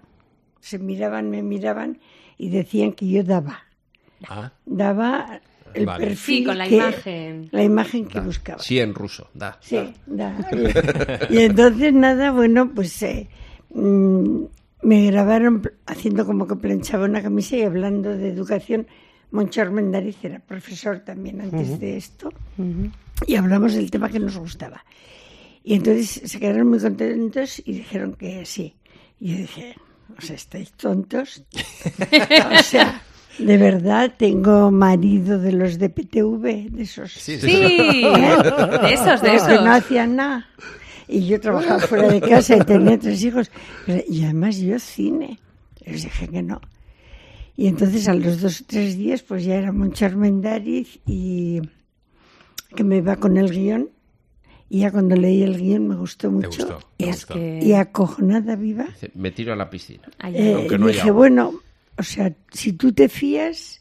Se miraban, me miraban y decían que yo daba. Ah, Daba el Vale. perfil. Sí, con la que- imagen. La imagen que da. buscaba. Sí, en ruso, da. Sí, da. Y entonces nada, bueno, pues eh, mm, me grabaron haciendo como que planchaba una camisa y hablando de educación. Moncho Armendariz era profesor también antes de esto. Y hablamos del tema que nos gustaba. Y entonces se quedaron muy contentos y dijeron que sí. Y yo dije, o sea, estáis tontos. o sea, de verdad, tengo marido de los de PTV, de esos. sí, Sí, de esos, de Pero que no esos. hacían nada. Y yo trabajaba fuera de casa y tenía tres hijos. Y además yo cine. Les dije que no. Y entonces a los dos o tres días pues ya era Moncho Armendariz y que me iba con el guion. Y ya cuando leí el guion me gustó mucho. gustó, te y, gustó. y acojonada viva. Me tiro a la piscina. Eh, Aunque no dije, agua. bueno, o sea, si tú te fías...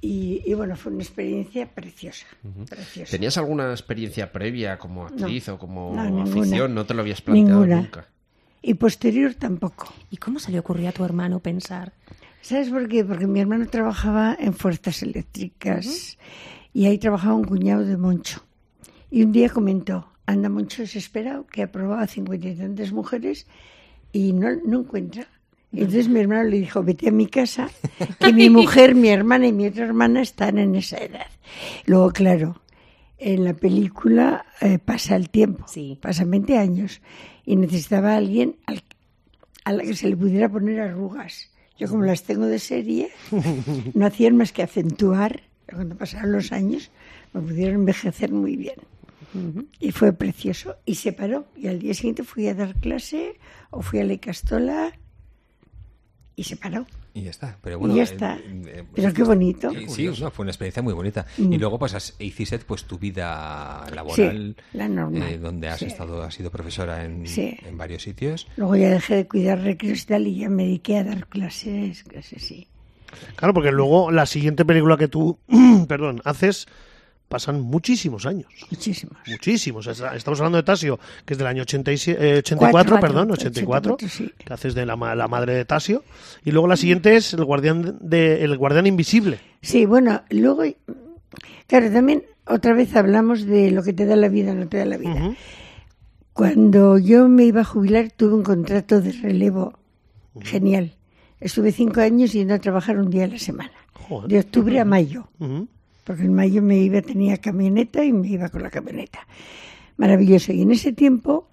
Y, y bueno, fue una experiencia preciosa. preciosa. ¿Tenías alguna experiencia previa como actriz o como No, ninguna. afición? ¿No te lo habías planteado Ninguna. nunca? Y posterior tampoco. ¿Y cómo se le ocurrió a tu hermano pensar? ¿Sabes por qué? Porque mi hermano trabajaba en fuerzas eléctricas y ahí trabajaba un cuñado de Moncho. Y un día comentó, anda Moncho desesperado, que ha probado a cincuenta y tantas mujeres y no, no encuentra. Entonces mi hermano le dijo, vete a mi casa, que mi mujer, mi hermana y mi otra hermana están en esa edad. Luego, claro, en la película eh, pasa el tiempo, Sí. pasan 20 años, y necesitaba a alguien al- a la que se le pudiera poner arrugas. Yo como las tengo de serie, no hacían más que acentuar, cuando pasaron los años, me pudieron envejecer muy bien. Y fue precioso. Y se paró. Y al día siguiente fui a dar clase o fui a la Castola y se paró. Y ya está. Pero Y bueno, ya eh, está. eh, Pero qué bonito. Sí, sí, no, fue una experiencia muy bonita. Mm. Y luego pues has- hiciste pues tu vida laboral, Sí, la normal. eh, donde has Sí. estado, has sido profesora en, Sí. en varios sitios. Luego ya dejé de cuidar recreos y tal y ya me dediqué a dar clases, clases sí. Claro, porque luego la siguiente película que tú, perdón, haces, pasan muchísimos años. Muchísimos. Muchísimos. Esta- Estamos hablando de Tasio, que es del año 87, eh, 84, Cuatro. perdón, 84, 84, sí. que haces de la, la madre de Tasio. Y luego la siguiente es El Guardián, de, el guardián Invisible. Sí, bueno, luego, claro, también otra vez hablamos de lo que te da la vida, no te da la vida. Cuando yo me iba a jubilar tuve un contrato de relevo genial. Estuve cinco años yendo a trabajar un día a la semana, Joder. de octubre a mayo. Ujú. Porque en mayo me iba, tenía camioneta y me iba con la camioneta. Maravilloso. Y en ese tiempo,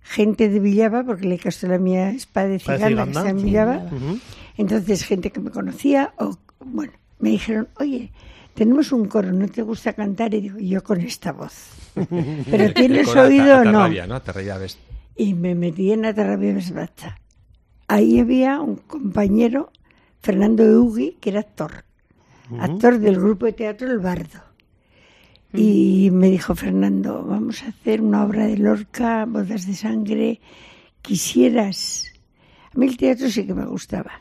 gente de Villava, porque le castó la mía espada de ciganda, que está en Villava, Ujú. entonces gente que me conocía, o bueno, me dijeron, oye, tenemos un coro, ¿no te gusta cantar? Y digo, yo con esta voz. Pero tienes oído o no. Atarrabia, ¿no? Ves. Y me metí en Atarrabia Besbata. Ahí había un compañero, Fernando Eugui, que era actor. Actor del grupo de teatro El Bardo. Y me dijo Fernando, vamos a hacer una obra de Lorca, Bodas de Sangre. ¿Quisieras? A mí el teatro sí que me gustaba.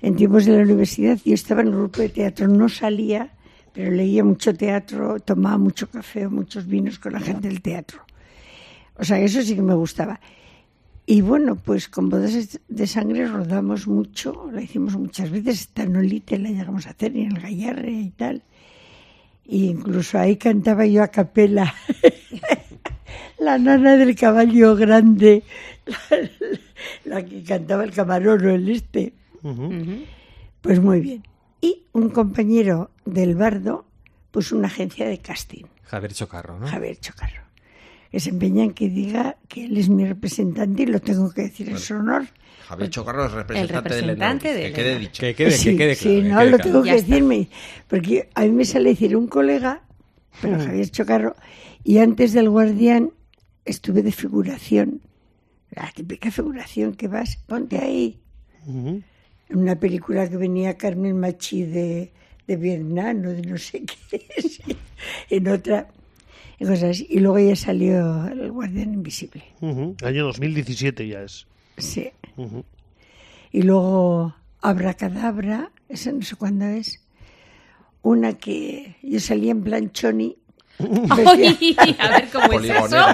En tiempos de la universidad yo estaba en un grupo de teatro, no salía, pero leía mucho teatro, tomaba mucho café o muchos vinos con la gente del teatro. O sea, eso sí que me gustaba. Y bueno, pues con Bodas de Sangre rodamos mucho, la hicimos muchas veces, esta en Olite la llegamos a hacer en el Gallarre y tal. Y incluso ahí cantaba yo a capela la nana del caballo grande, la, la que cantaba el camarón o el este. Pues muy bien. Y un compañero del bardo puso una agencia de casting. Javier Chocarro, ¿no? Javier Chocarro, que se empeña en que diga que él es mi representante y lo tengo que decir en su honor. Javier Chocarro es representante, representante del del Que quede dicho. Que quede, sí, que quede claro. sí, que no, quede lo claro. tengo Ya que está. decirme, porque a mí me sale decir un colega, pero Javier Chocarro, y antes del Guardián estuve de figuración, la típica figuración que vas, ponte ahí, en una película que venía Carmen Machi de, de Vietnam o de no sé qué, en otra, y cosas así. Y luego ya salió El Guardián Invisible, Ujú. Año 2017 ya es. sí. Y luego Abracadabra, esa no sé cuándo es. Una que yo salía en plan choni. A ver cómo es eso.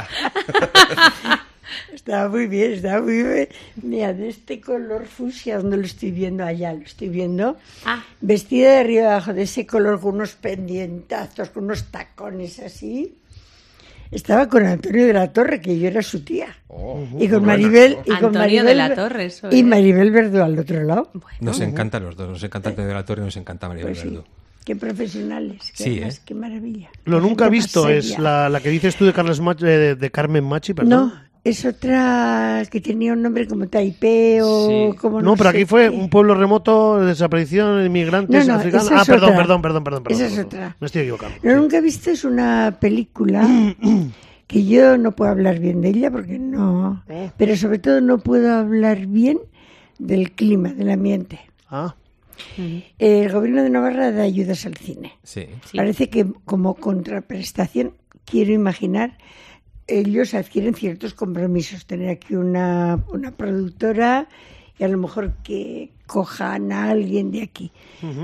Estaba muy bien, estaba muy bien. Mira, de este color fucsia, donde lo estoy viendo? Allá lo estoy viendo. Ah. Vestida de arriba abajo, de ese color, con unos pendientazos, con unos tacones así. Estaba con Antonio de la Torre, que yo era su tía. Oh, y con. Maribel. Y con Antonio de Maribel, la Torre, eso Y. Maribel Verdú al otro lado. Nos encantan los dos, nos encanta Antonio de la Torre y nos encanta María Pues sí. Verdú. Qué profesionales. Qué, Sí, ¿eh? qué maravilla. Lo nunca visto es la, la que dices tú de, Carles Mach- eh, de, de Carmen Machi, perdón. No, es otra que tenía un nombre como Taipeo, Sí. como No, pero sé aquí fue qué. un pueblo remoto, desaparición, inmigrantes No, no, africanos. esa Ah, otra. perdón, perdón, perdón, perdón. Esa es perdón. otra. Me estoy equivocando. Lo nunca he visto es una película que yo no puedo hablar bien de ella porque no, pero sobre todo no puedo hablar bien del clima, del ambiente. Ah, El gobierno de Navarra da ayudas al cine. Sí. Sí. Parece que como contraprestación, quiero imaginar, ellos adquieren ciertos compromisos. Tener aquí una, una productora y a lo mejor que cojan a alguien de aquí.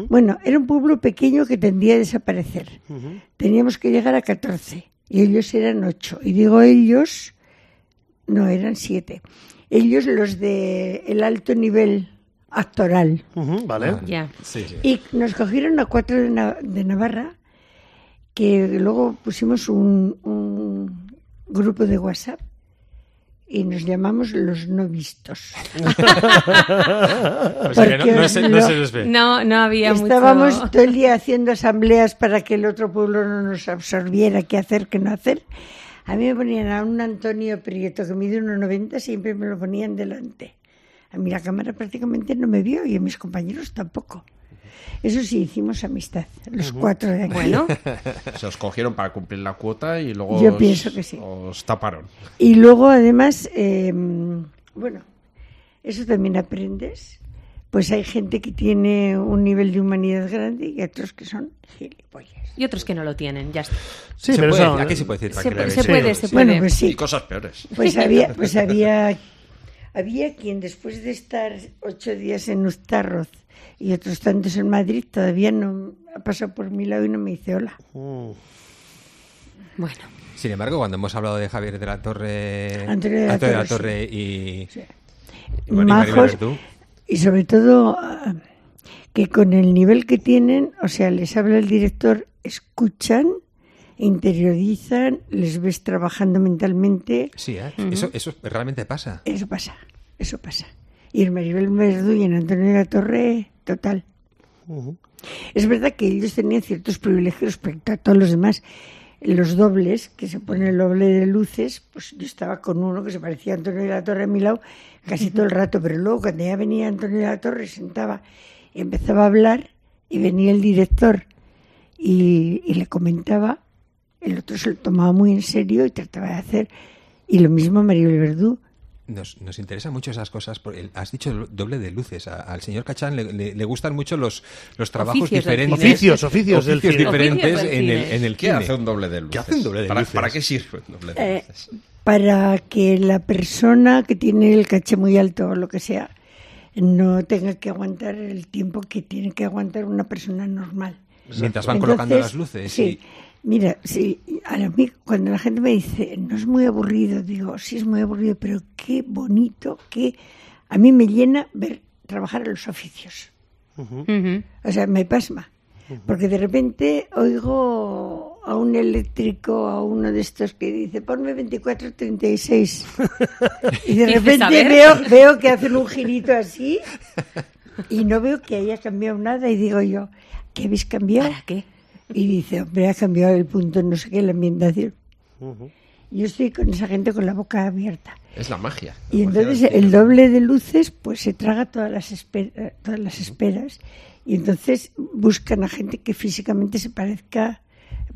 Bueno, era un pueblo pequeño que tendía a desaparecer. Teníamos que llegar a 14 y ellos eran 8. Y digo ellos, no, eran 7. Ellos los de el alto nivel actoral. vale. Ya. Sí, sí. Y nos cogieron a cuatro de, Na- de Navarra, que luego pusimos un, un grupo de WhatsApp y nos llamamos los no vistos. O sea que no, no se, no lo- se les ve. No, no había Estábamos mucho... todo el día haciendo asambleas para que el otro pueblo no nos absorbiera qué hacer, qué no hacer. A mí me ponían a un Antonio Prieto que mide 1,90, siempre me lo ponían delante. A mí la cámara prácticamente no me vio y a mis compañeros tampoco. Eso sí, hicimos amistad, los cuatro de aquí. Bueno, Se os cogieron para cumplir la cuota y luego Yo os- pienso que sí. os taparon. Y luego, además, eh, bueno, eso también aprendes. Pues hay gente que tiene un nivel de humanidad grande y otros que son gilipollas. y otros que no lo tienen, ya está. Sí, Se pero puede, eso- aquí se puede decir Se, tranquilamente. se Sí, puede, se sí. puede. Bueno, pues sí. Y cosas peores. Pues había, pues había, había quien después de estar ocho días en Ustarroz y otros tantos en Madrid todavía no ha pasado por mi lado y no me dice hola. Bueno, Sin embargo, cuando hemos hablado de Javier de la Torre, Antonio de la Antonio Torre, y, y bueno, y Majos y sobre todo ah, que con el nivel que tienen, o sea, les habla el director, escuchan, interiorizan, les ves trabajando mentalmente, Sí, ¿eh? eso, eso realmente pasa. eso pasa, eso pasa. Y el Maribel Verdú y en Antonio de la Torre, total. Es verdad que ellos tenían ciertos privilegios respecto a todos los demás. Los dobles, que se pone el doble de luces, pues yo estaba con uno que se parecía a Antonio de la Torre a mi lado casi todo el rato, pero luego cuando ya venía Antonio de la Torre, sentaba y empezaba a hablar y venía el director y, y le comentaba, el otro se lo tomaba muy en serio y trataba de hacer, y lo mismo Maribel Verdú. Nos, nos interesan mucho esas cosas. Porque el- has dicho el doble de luces. A- al señor Cachán le, le- le gustan mucho los, los trabajos Oficios diferentes. cine. Oficios, oficios del cine. diferentes Oficios del en el, en el ¿Qué cine. hace un doble de luces? ¿Qué hace un doble de ¿Para, luces? ¿Para qué sirve un doble de Eh, luces? para que la persona que tiene el caché muy alto o lo que sea no tenga que aguantar el tiempo que tiene que aguantar una persona normal. Mientras van colocando las luces. Sí. y- Mira, sí, a mí cuando la gente me dice, no es muy aburrido, digo, sí es muy aburrido, pero qué bonito, que a mí me llena ver trabajar en los oficios. O sea, me pasma. Porque de repente oigo a un eléctrico, a uno de estos que dice, ponme 2436. y de repente veo, veo que hacen un girito así y no veo que haya cambiado nada. Y digo yo, ¿qué habéis cambiado? ¿para qué? Y dice, hombre, ha cambiado el punto, no sé qué, la ambientación. Yo estoy con esa gente con la boca abierta. Es la magia. Y magia entonces el doble de luces pues se traga todas las, espe- todas las esperas y entonces buscan a gente que físicamente se parezca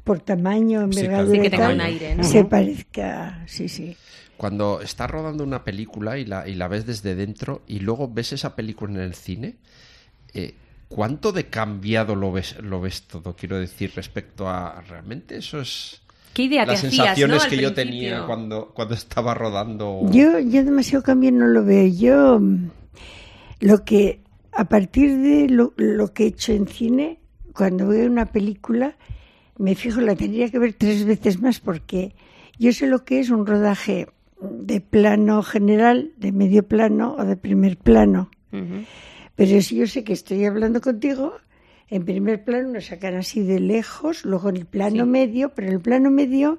por tamaño, envergadura. Sí, que tenga un aire, ¿no? se parezca, sí, sí. Cuando estás rodando una película y la, y la ves desde dentro y luego ves esa película en el cine, eh, ¿cuánto de cambiado lo ves, lo ves todo? Quiero decir, respecto a realmente eso es... ¿Qué idea Las te hacías, sensaciones no, al que yo tenía cuando, cuando estaba rodando... Yo, yo demasiado cambio no lo veo. Yo mm, lo que a partir de lo, lo que he hecho en cine, cuando veo una película, me fijo, la tendría que ver tres veces más porque yo sé lo que es un rodaje de plano general, de medio plano o de primer plano. Ujú. Pero si yo sé que estoy hablando contigo, en primer plano nos sacan así de lejos, luego en el plano Sí. medio, pero en el plano medio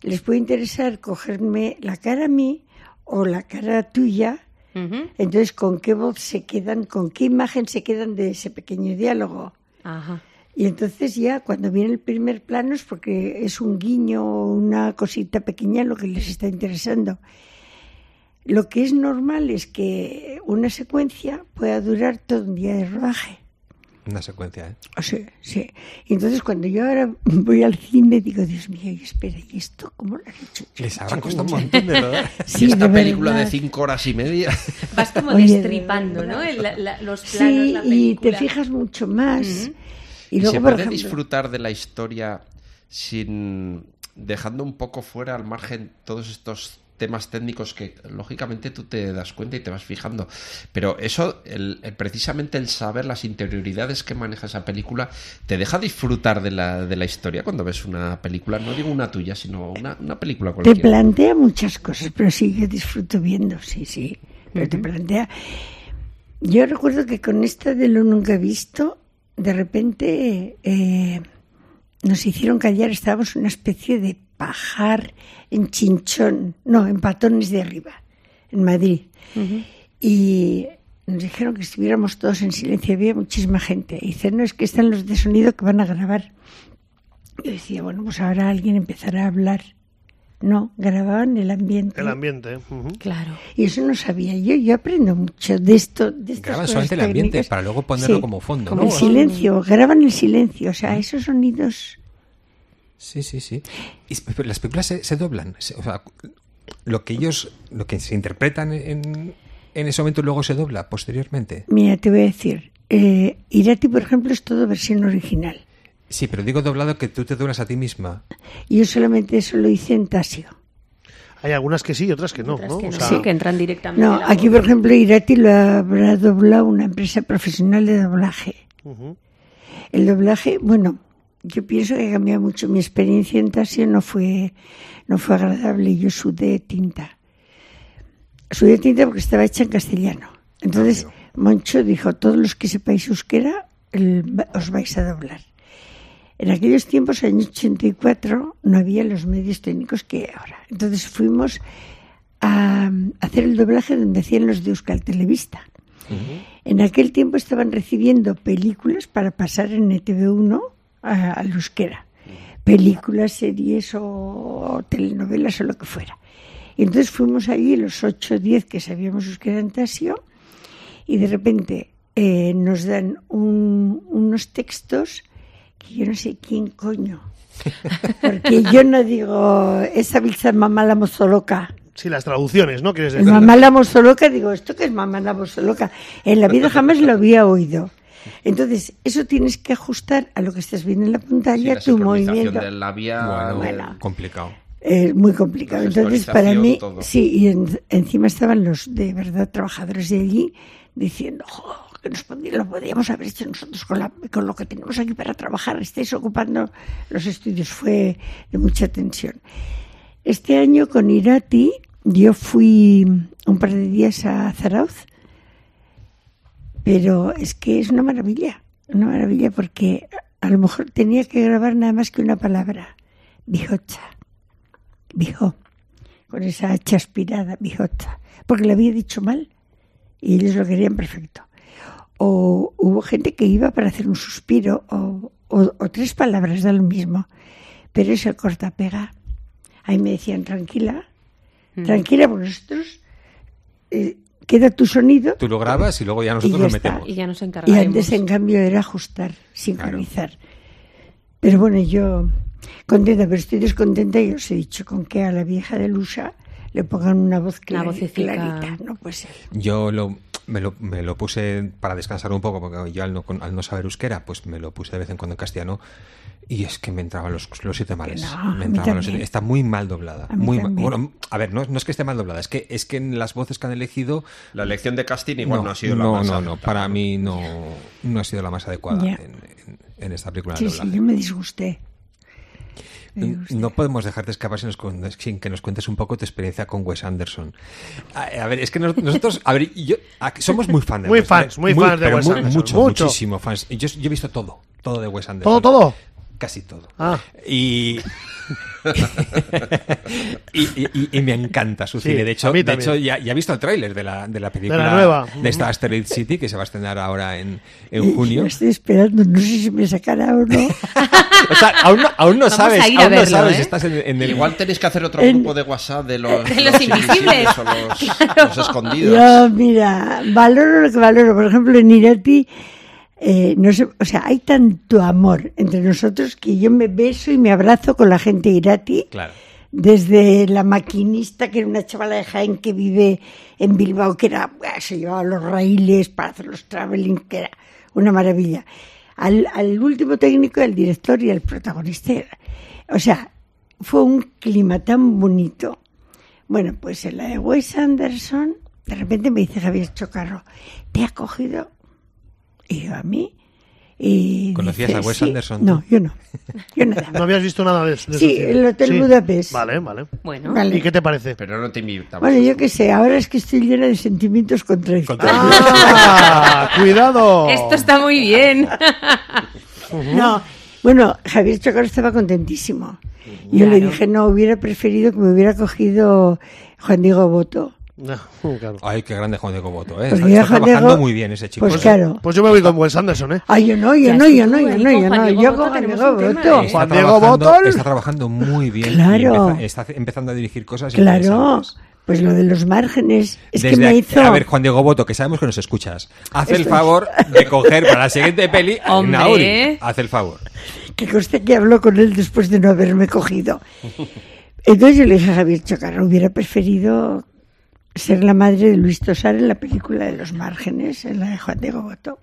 les puede interesar cogerme la cara a mí o la cara tuya. Entonces, ¿con qué voz se quedan, con qué imagen se quedan de ese pequeño diálogo? Ajá. Y entonces ya cuando viene el primer plano es porque es un guiño o una cosita pequeña lo que les está interesando. Lo que es normal es que una secuencia pueda durar todo un día de rodaje. Una secuencia, ¿eh? O sea, sí. Y entonces cuando yo ahora voy al cine digo, Dios mío, y espera, ¿y esto cómo lo han hecho? Les habrá costado un montón de. Sí, y esta de película de verdad. cinco horas y media... Vas como Oye, de destripando, ¿no? verdad. El- la- la- los planos, Sí, la y te fijas mucho más. Y ¿Y luego, se puede ejemplo, disfrutar de la historia sin dejando un poco fuera al margen todos estos temas técnicos que lógicamente tú te das cuenta y te vas fijando pero eso el, el- precisamente el saber las interioridades que maneja esa película te deja disfrutar de la, de la historia cuando ves una película no digo una tuya sino una, una película te cualquiera plantea muchas cosas, pero sí, yo disfruto viendo, sí, sí. Pero te plantea. Yo recuerdo que con esta de lo nunca visto, de repente eh, nos hicieron callar, estábamos en una especie de pajar en chinchón, no, en patones de arriba. en Madrid. Y nos dijeron que estuviéramos todos en silencio, había muchísima gente. Y dicen, no, es que están los de sonido que van a grabar. Yo decía, bueno, pues ahora alguien empezará a hablar. No, grababan el ambiente. El ambiente. ujú. Claro. Y eso no sabía yo. Yo aprendo mucho de esto. De estas Graban solamente el ambiente para luego ponerlo Sí, como fondo, como ¿no? El silencio, graban el silencio. O sea, esos sonidos. Sí, sí, sí. Y, pero las películas se, se doblan. se- o sea, lo que ellos, lo que se interpretan en, en ese momento luego se dobla posteriormente. Mira, te voy a decir. Eh, Irati, por ejemplo, es todo versión original. Sí, pero digo doblado que tú te doblas a ti misma. Yo solamente eso lo hice en Tasio. Hay algunas que sí y otras que no. Otras ¿no? que O no, sea, sí, que entran directamente. No, en aquí, por ejemplo, Irati lo habrá doblado una empresa profesional de doblaje. ujú. El doblaje, bueno, yo pienso que ha cambiado mucho. Mi experiencia en Tasio no fue, no fue agradable. Yo sudé tinta. Sudé tinta porque estaba hecha en castellano. Entonces, Moncho dijo, todos los que sepáis euskera, el- os vais a doblar. En aquellos tiempos, en el 84, no había los medios técnicos que hay ahora. Entonces fuimos a hacer el doblaje donde hacían los de Euskal Televista. En aquel tiempo estaban recibiendo películas para pasar en E ETV1 a, al euskera. Películas, series o, telenovelas o lo que fuera. Y entonces fuimos allí, los 8 o 10 que sabíamos euskera en Tasio, y de repente eh, nos dan un- unos textos que yo no sé quién coño. Porque yo no digo, esa bilza mamá la mozoloca. Sí, las traducciones, ¿no? ¿Quieres El decir? mamá la mozoloca, digo, ¿esto qué es mamá la mozoloca? En la vida jamás lo había oído. Entonces, eso tienes que ajustar a lo que estás viendo en la Sí, pantalla, la tu movimiento. del labial. Bueno, bueno. complicado. Es muy complicado. Entonces, para mí, todo. sí, y en- encima estaban los de verdad trabajadores de allí diciendo, "Jo, que nos lo podíamos haber hecho nosotros con, la- con lo que tenemos aquí para trabajar, estáis ocupando los estudios. Fue de mucha tensión. Este año con Irati, yo fui un par de días a Zarauz, pero es que es una maravilla, una maravilla porque a lo mejor tenía que grabar nada más que una palabra, bijocha, bijó, con esa hacha aspirada, bijocha, porque lo había dicho mal y ellos lo querían perfecto. O hubo gente que iba para hacer un suspiro o, o- o tres palabras da lo mismo, pero es el corta-pega. Ahí me decían, tranquila, tranquila, porque nosotros eh, queda tu sonido Tú lo grabas y luego ya nosotros Y ya lo está. metemos. Y ya nos y encargaremos. antes, en cambio, era ajustar, sincronizar. Pero bueno, yo contenta, pero estoy descontenta y os he dicho con que a la vieja de Lusa le pongan una voz Una clara, clarita. No puede ser. Yo lo, me, lo, me lo puse para descansar un poco, porque yo al no, al no saber euskera, pues me lo puse de vez en cuando en castellano. Y es que me entraban los, los siete males. no, me entraban los siete- está muy mal doblada. A Muy mal- bueno, a ver, no, no es que esté mal doblada, es que, es que en las voces que han elegido. La elección de casting igual no, ha sido no, la más no, no, acertada, para ¿no? mí no, no ha sido la más adecuada Ya. en, en- en esta película Sí, de sí, yo me disgusté. No podemos dejarte escapar sin, nos con- sin que nos cuentes un poco tu experiencia con Wes Anderson. A, a ver, es que nos- nosotros, a ver, yo, somos muy fans de Muy Wes fans, muy fans de Wes muy- Anderson, Mucho, mucho. muchísimo fans. Yo, yo he visto todo, todo de Wes Anderson. ¿Todo, todo? Casi todo. Ah. Y, y, y- y me encanta su Sí, cine. De hecho, de hecho ya, ya he visto el tráiler de la, de la película nueva. de esta Asteroid City que se va a estrenar ahora en, en junio. estoy esperando, no sé si me sacará o no. O sea, aún no, aún no sabes, aún no sabes ¿eh? si estás en, en el... Igual tenéis que hacer otro En- grupo de WhatsApp de los, De los invisibles. o los, los escondidos. Yo, mira, valoro lo que valoro. Por ejemplo, en Irati, eh, no sé, o sea, hay tanto amor entre nosotros que yo me beso y me abrazo con la gente Irati. Claro. Desde la maquinista, que era una chavala de Jaén que vive en Bilbao, que era, buah, se llevaba los raíles para hacer los traveling, que era una maravilla. Al, al último técnico, el director y el protagonista. era- O sea, fue un clima tan bonito. Bueno, pues en la de Wes Anderson, de repente me dice Javier Chocarro, ¿te ha cogido? Y yo, ¿a mí? Y ¿Conocías dice, a Wes "Sí". Anderson? No, yo no. Yo nada. ¿No habías visto nada de, de Sí, cine? el Hotel Budapest. Vale, vale. Bueno, Vale. ¿Y qué te parece? Pero no te invitamos. Bueno, yo qué sé, ahora es que estoy llena de sentimientos contradictorios. ¡Ah! ¡Cuidado! esto está muy bien. No, bueno, Javier Chocarro estaba contentísimo. Yo le Claro. dije, no, hubiera preferido que me hubiera cogido Juan Diego Boto. No, claro. Ay, qué grande Juan Diego Boto, ¿eh? Porque Está, trabajando Diego- muy bien ese chico. Pues ¿eh? claro. Pues yo me voy con Wes Anderson, ¿eh? Ay, yo no, yo no, yo no, yo no, yo no. Diego Yo Boto, con Juan Diego Boto. ¿eh? Está Juan Diego trabajando- Botol. Está trabajando muy bien. Claro. está empezando a dirigir cosas Claro, pues lo de los márgenes es que Desde me aquí- hizo... A ver, Juan Diego Boto, que sabemos que nos escuchas. Haz el favor de coger para la siguiente peli a Hombre. Nauri. Haz el favor. que conste que habló con él después de no haberme cogido. Entonces yo le dije a Javier Chocarro, hubiera preferido ser la madre de Luis Tosar en la película de los márgenes, en la de Juan Diego Boto.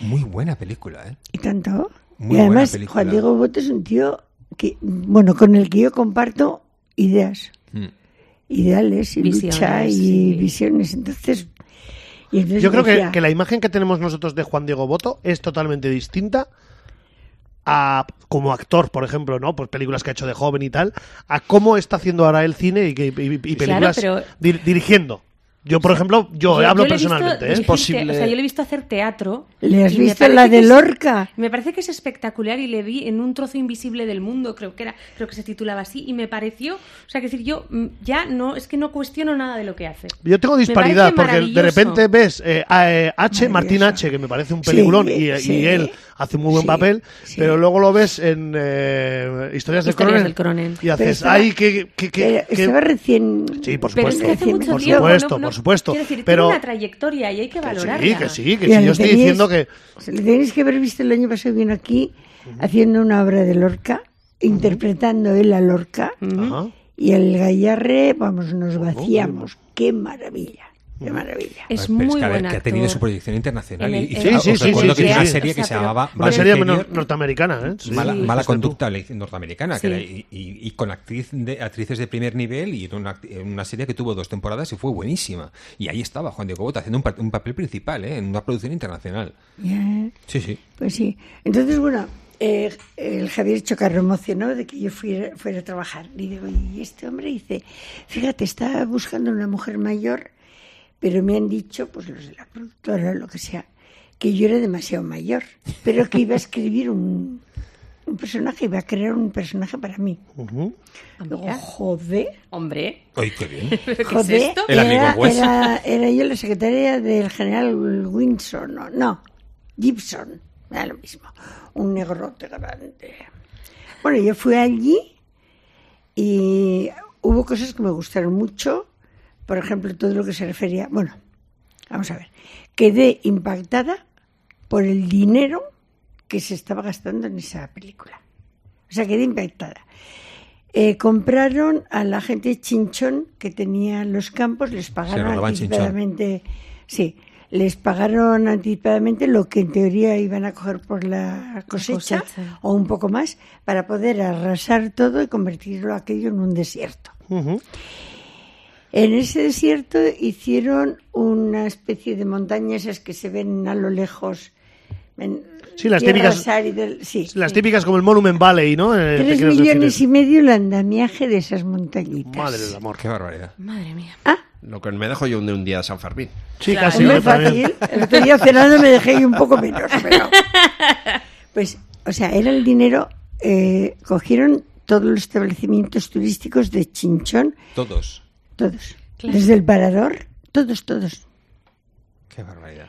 Muy buena película, ¿eh? Y tanto. Muy y además, buena. Juan Diego Boto es un tío que, bueno, con el que yo comparto ideas, Mm. ideales y lucha y sí. visiones. Entonces, y entonces Yo creo que, que la imagen que tenemos nosotros de Juan Diego Boto es totalmente distinta a como actor, por ejemplo, ¿no? Pues películas que ha hecho de joven y tal, a cómo está haciendo ahora el cine y, que- y- y películas pero- dir- dirigiendo. Yo, por ejemplo, yo, Yo- hablo yo visto personalmente, ¿eh? dirigir posible- te- O sea, yo le he visto hacer teatro. ¿Le has visto la de es- Lorca? Me parece que es espectacular y le vi en un trozo invisible del mundo, creo que era, creo que se titulaba así, y me pareció, o sea, que decir, yo mm, ya no, es que no cuestiono nada de lo que hace. Yo tengo disparidad porque de repente ves eh, a, eh, H, Martín. H, que me parece un peliculón y, y sí. él hace un muy buen Sí, papel, sí. pero luego lo ves en eh, Historias, del, Historias Cronen, del Cronen. y haces, ay, que... que, que- estaba recién... Sí, por Pero es supuesto. que hace mucho por tiempo, supuesto, no- no- por supuesto. Quiero decir, pero tiene una trayectoria y hay que que valorarla. sí, que sí, que Mira, sí, yo estoy tenéis- diciendo que... Le tenéis que haber visto el año pasado vino aquí haciendo una obra de Lorca, interpretando él a Lorca Ajá. y el Gallarre, vamos, nos vaciamos. ¡Qué maravilla! ¡Qué maravilla! Es Pero muy que, a ver, buen que ha tenido su proyección internacional. El- y, Sí, os sí, sí, recuerdo sí, que tenía sí, una sí. serie que sea, se llamaba Una serie norteamericana, ¿eh? Sí. Mala, Sí. mala conducta le- norteamericana, que era- y, y- y con actriz de, actrices de primer nivel y era una, una serie que tuvo dos temporadas y fue buenísima. Y ahí estaba Juan Diego Bota haciendo un, pa- un papel principal ¿eh? en una producción internacional. Ya, Sí, sí. Pues sí. Entonces, bueno, eh, el Javier Chocarro emocionó de que yo fuera, fuera a trabajar. Y digo, y este hombre dice, fíjate, está buscando una mujer mayor, pero me han dicho, pues los de la productora o lo que sea, que yo era demasiado mayor, pero que iba a escribir un, un personaje, iba a crear un personaje para mí. Digo, Mira. joder, Hombre, ay qué bien. ¿qué es joder, esto? El amigo era, Wes. era, era yo la secretaria del general Windsor, no, no, Gibson, era lo mismo, un negrote grande. Bueno, yo fui allí y hubo cosas que me gustaron mucho, por ejemplo, todo lo que se refería, bueno, vamos a ver, quedé impactada por el dinero que se estaba gastando en esa película. O sea, quedé impactada. Eh, compraron a la gente Chinchón que tenía los campos, les pagaron anticipadamente. Sí, les pagaron anticipadamente lo que en teoría iban a coger por la cosecha, cosecha. o un poco más para poder arrasar todo y convertirlo aquello en un desierto. Ujú. En ese desierto hicieron una especie de montañas esas que se ven a lo lejos. en Sí, las típicas- del- sí. Las típicas como el Monument Valley, ¿no? Eh, Tres millones delfines. y medio el andamiaje de esas montañitas. Madre del amor. Qué barbaridad. Madre mía. Ah, Lo que me dejo yo de un día de San Fermín. Sí, Claro. casi. yo también. fácil. El otro día cenando me dejé yo un poco menos, pero... Pues, o sea, era el dinero... eh, cogieron todos los establecimientos turísticos de Chinchón, Todos. Todos. Claro. Desde el parador, todos, todos. Qué barbaridad.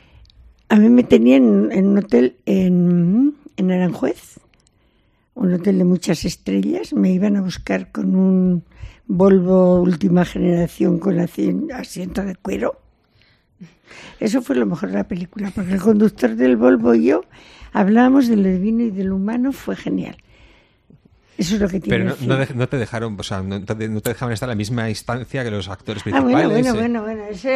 A mí me tenían en un hotel en, en Aranjuez, un hotel de muchas estrellas. Me iban a buscar con un Volvo última generación con asi- asiento de cuero. Eso fue lo mejor de la película, porque el conductor del Volvo y yo hablábamos de lo divino y de lo humano, fue genial. Eso es lo que tiene Pero no, no, dej- no te dejaron, o sea, no te, no te dejaban estar en la misma instancia que los actores Ah, principales. bueno, bueno, eh. bueno, bueno. Eso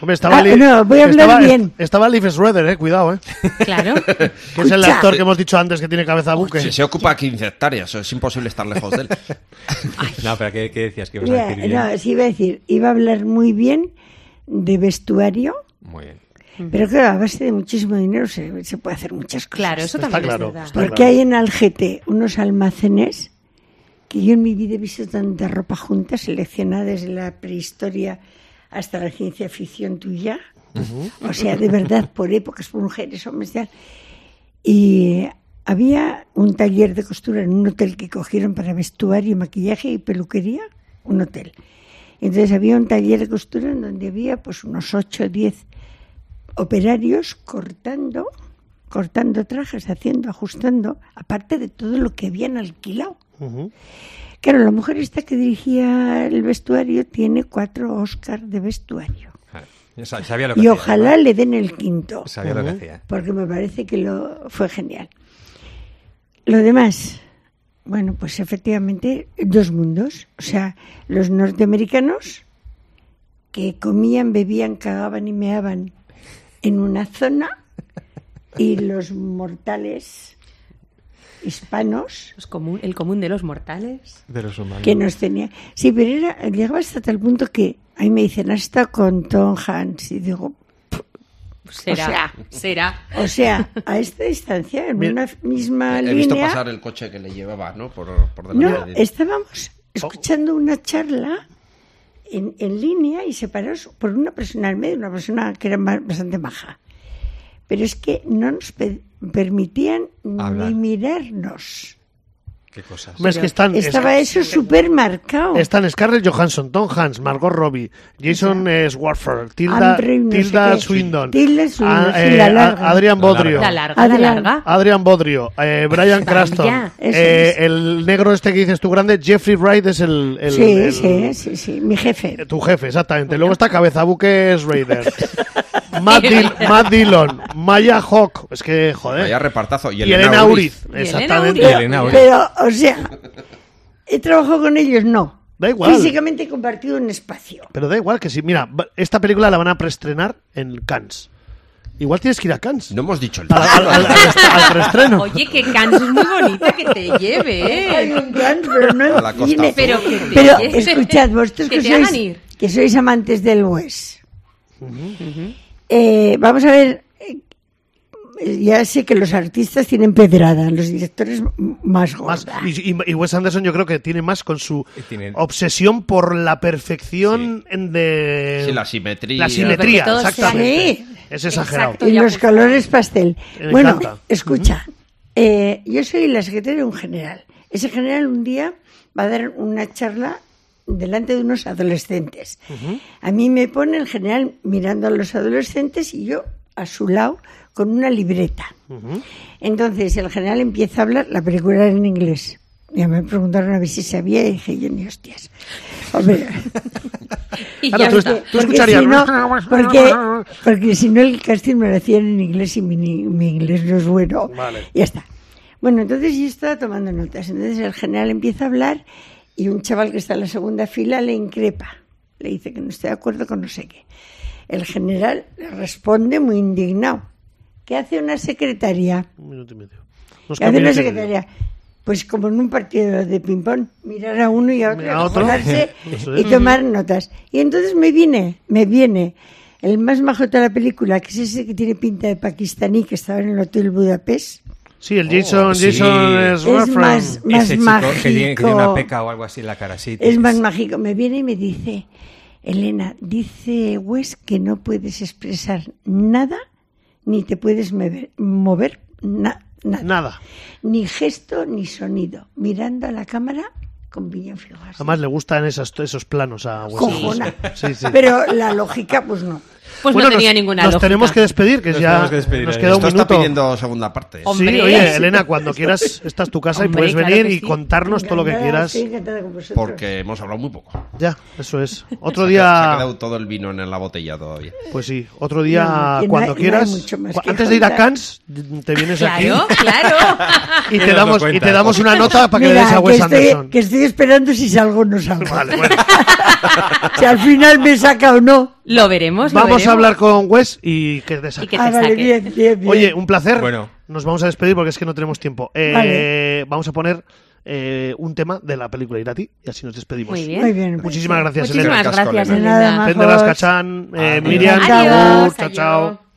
Hombre, estaba Ah, Lee- no, voy a hablar estaba, bien. Estaba Leif Schroeder, eh, cuidado, eh. Claro. Que es el actor que hemos dicho antes que tiene cabeza de buque. Se, se ocupa 15 hectáreas, es imposible estar lejos de él. No, pero ¿qué, qué decías? que ibas a decir bien? no, sí iba a decir, iba a hablar muy bien de vestuario, Muy bien. Pero claro, a base de muchísimo dinero se, se puede hacer muchas cosas. Claro, eso Está también claro, es verdad. está Porque claro. hay en Algete unos almacenes que yo en mi vida he visto tanta ropa junta, seleccionada desde la prehistoria hasta la ciencia ficción tuya. O sea, de verdad, por épocas, por mujeres, hombres, tal. Y había un taller de costura en un hotel que cogieron para vestuario, maquillaje y peluquería, un hotel. Entonces había un taller de costura en donde había pues unos 8 o 10 operarios cortando, cortando trajes, haciendo, ajustando, aparte de todo lo que habían alquilado. Claro, la mujer esta que dirigía el vestuario tiene cuatro Oscar de vestuario. Ah, sa- Sabía lo que Y hacía, ojalá le den el quinto, Sabía lo que hacía. porque me parece que lo fue genial. Lo demás, bueno, pues efectivamente dos mundos. O sea, los norteamericanos que comían, bebían, cagaban y meaban en una zona y los mortales hispanos Los común- el común de los mortales. De los humanos. que nos tenía. Sí, pero era, llegaba hasta tal punto que ahí me dicen, has estado con Tom Hanks. Y digo, Será, sea, será. o sea, a esta distancia, en Mira, una misma He visto línea. pasar el coche que le llevaba, ¿no? Por, por delante No, de estábamos escuchando una charla en, en línea y separados por una persona al medio, una persona que era bastante maja. Pero es que no nos pe- permitían Hablar. ni mirarnos. Qué cosas. Hombre, es que están, Estaba es- eso súper marcado. están Scarlett Johansson, Tom Hanks, Margot Robbie, Jason Swartford, Tilda, Andrew no sé Tilda. Swindon, Tilda Swindon, a- sí, eh, la a- larga. Adrian Bodrio, La larga, la Adrián. larga. Adrian Bodrio, eh, Brian Cranston, Ya, eso eh, es. el negro este que dices tú grande, Jeffrey Wright es el, el- sí, el- sí, sí, sí, mi jefe. eh, tu jefe, exactamente. Luego está Cabeza Buques Raider, Matt, Dil- Matt Dillon, Maya Hawk, es que joder, Vaya repartazo. Y, y Elena Uriz, Elena exactamente. Uriz. Elena Uriz. Pero, o sea, ¿he trabajado con ellos? No. Da igual. Físicamente he compartido un espacio. Pero da igual que si, mira, esta película la van a preestrenar en Cannes. Igual tienes que ir a Cannes. No hemos dicho el Al, al- al- al-. Oye, que Cannes es muy bonita que te lleve, Hay ¿eh? un plan, pero no A la en Costa. Pero que te Pero escuchad, vosotros que que, te sois, ir. que sois amantes del West. Eh, vamos a ver, eh, ya sé que los artistas tienen pedrada, los directores más Más- y, y- Wes Anderson yo creo que tiene más con su tiene- obsesión por la perfección en de Sí, la simetría. la simetría, exactamente. Sí. Es exagerado. Exacto. Y los colores pastel. Me bueno, encanta. escucha, eh, yo soy la secretaria de un general. Ese general un día va a dar una charla delante de unos adolescentes. A mí me pone el general mirando a los adolescentes y yo a su lado con una libreta. Entonces el general empieza a hablar, la película era en inglés. Ya me preguntaron a ver si sabía y dije yo ni hostias. Hombre, Y Claro, ya tú, está. tú escucharías. si no, porque, porque si no el casting me lo hacían en inglés y mi, mi inglés no es bueno. Vale. Ya está. Bueno, entonces yo estaba tomando notas. Entonces el general empieza a hablar y un chaval que está en la segunda fila le increpa. Le dice que no estoy de acuerdo con no sé qué. El general le responde muy indignado. ¿Qué hace una secretaria? Un minuto y medio. ¿Qué hace una secretaria? Pues como en un partido de ping-pong, mirar a uno y a otro, A y tomar notas. Y entonces me viene, me viene el más majo de la película, que es ese que tiene pinta de pakistaní, que estaba en el Hotel Budapest. Sí, el Jason, sí. Jason Es Swartford. más- más Ese chico mágico. que tiene, que tiene una peca o algo así en la cara, sí. Es más mágico. Me viene y me dice, Elena, dice Wes que no puedes expresar nada, ni te puedes mover, mover na- nada. Nada. Ni gesto ni sonido. Mirando a la cámara con. Además le gustan esos, esos planos a Wes Cojona. Anderson. Sí, sí. Pero la lógica, pues no. Pues Bueno, no tenía nos, ninguna nos lógica. tenemos que despedir, que Nos ya que despedir, nos eh. queda un Esto está minuto. pidiendo segunda parte. Hombre. Sí, oye. Elena, cuando quieras, esta es tu casa y puedes claro venir que y contarnos todo lo que quieras. estoy encantada con vosotros. Porque hemos hablado muy poco. Ya, eso es. Otro ha- Se ha día, quedado todo el vino en la botella todavía. pues sí, otro día No, que cuando hay- no hay quieras. que Antes de ir a. Cannes, te vienes aquí Claro, claro. y te lo damos y te damos una nota para que le Mira, des a que Wes estoy, Anderson. que estoy esperando si salgo o no salgo. Vale, bueno. Si al final me saca o no. Lo veremos. lo Vamos veremos. A hablar con Wes y que te saque. Y que te Ah, vale, saque. bien, bien, bien. Oye, un placer. Bueno. Nos vamos a despedir porque es que no tenemos tiempo. Eh, Vale. Vamos a poner eh, un tema de la película Irati y así nos despedimos. Muy bien. Muy bien. Muchísimas gracias, Muchísimas Elena. gracias, De nada, Elena. Majos. Cachán, eh. Miriam, chao, Adiós. chao.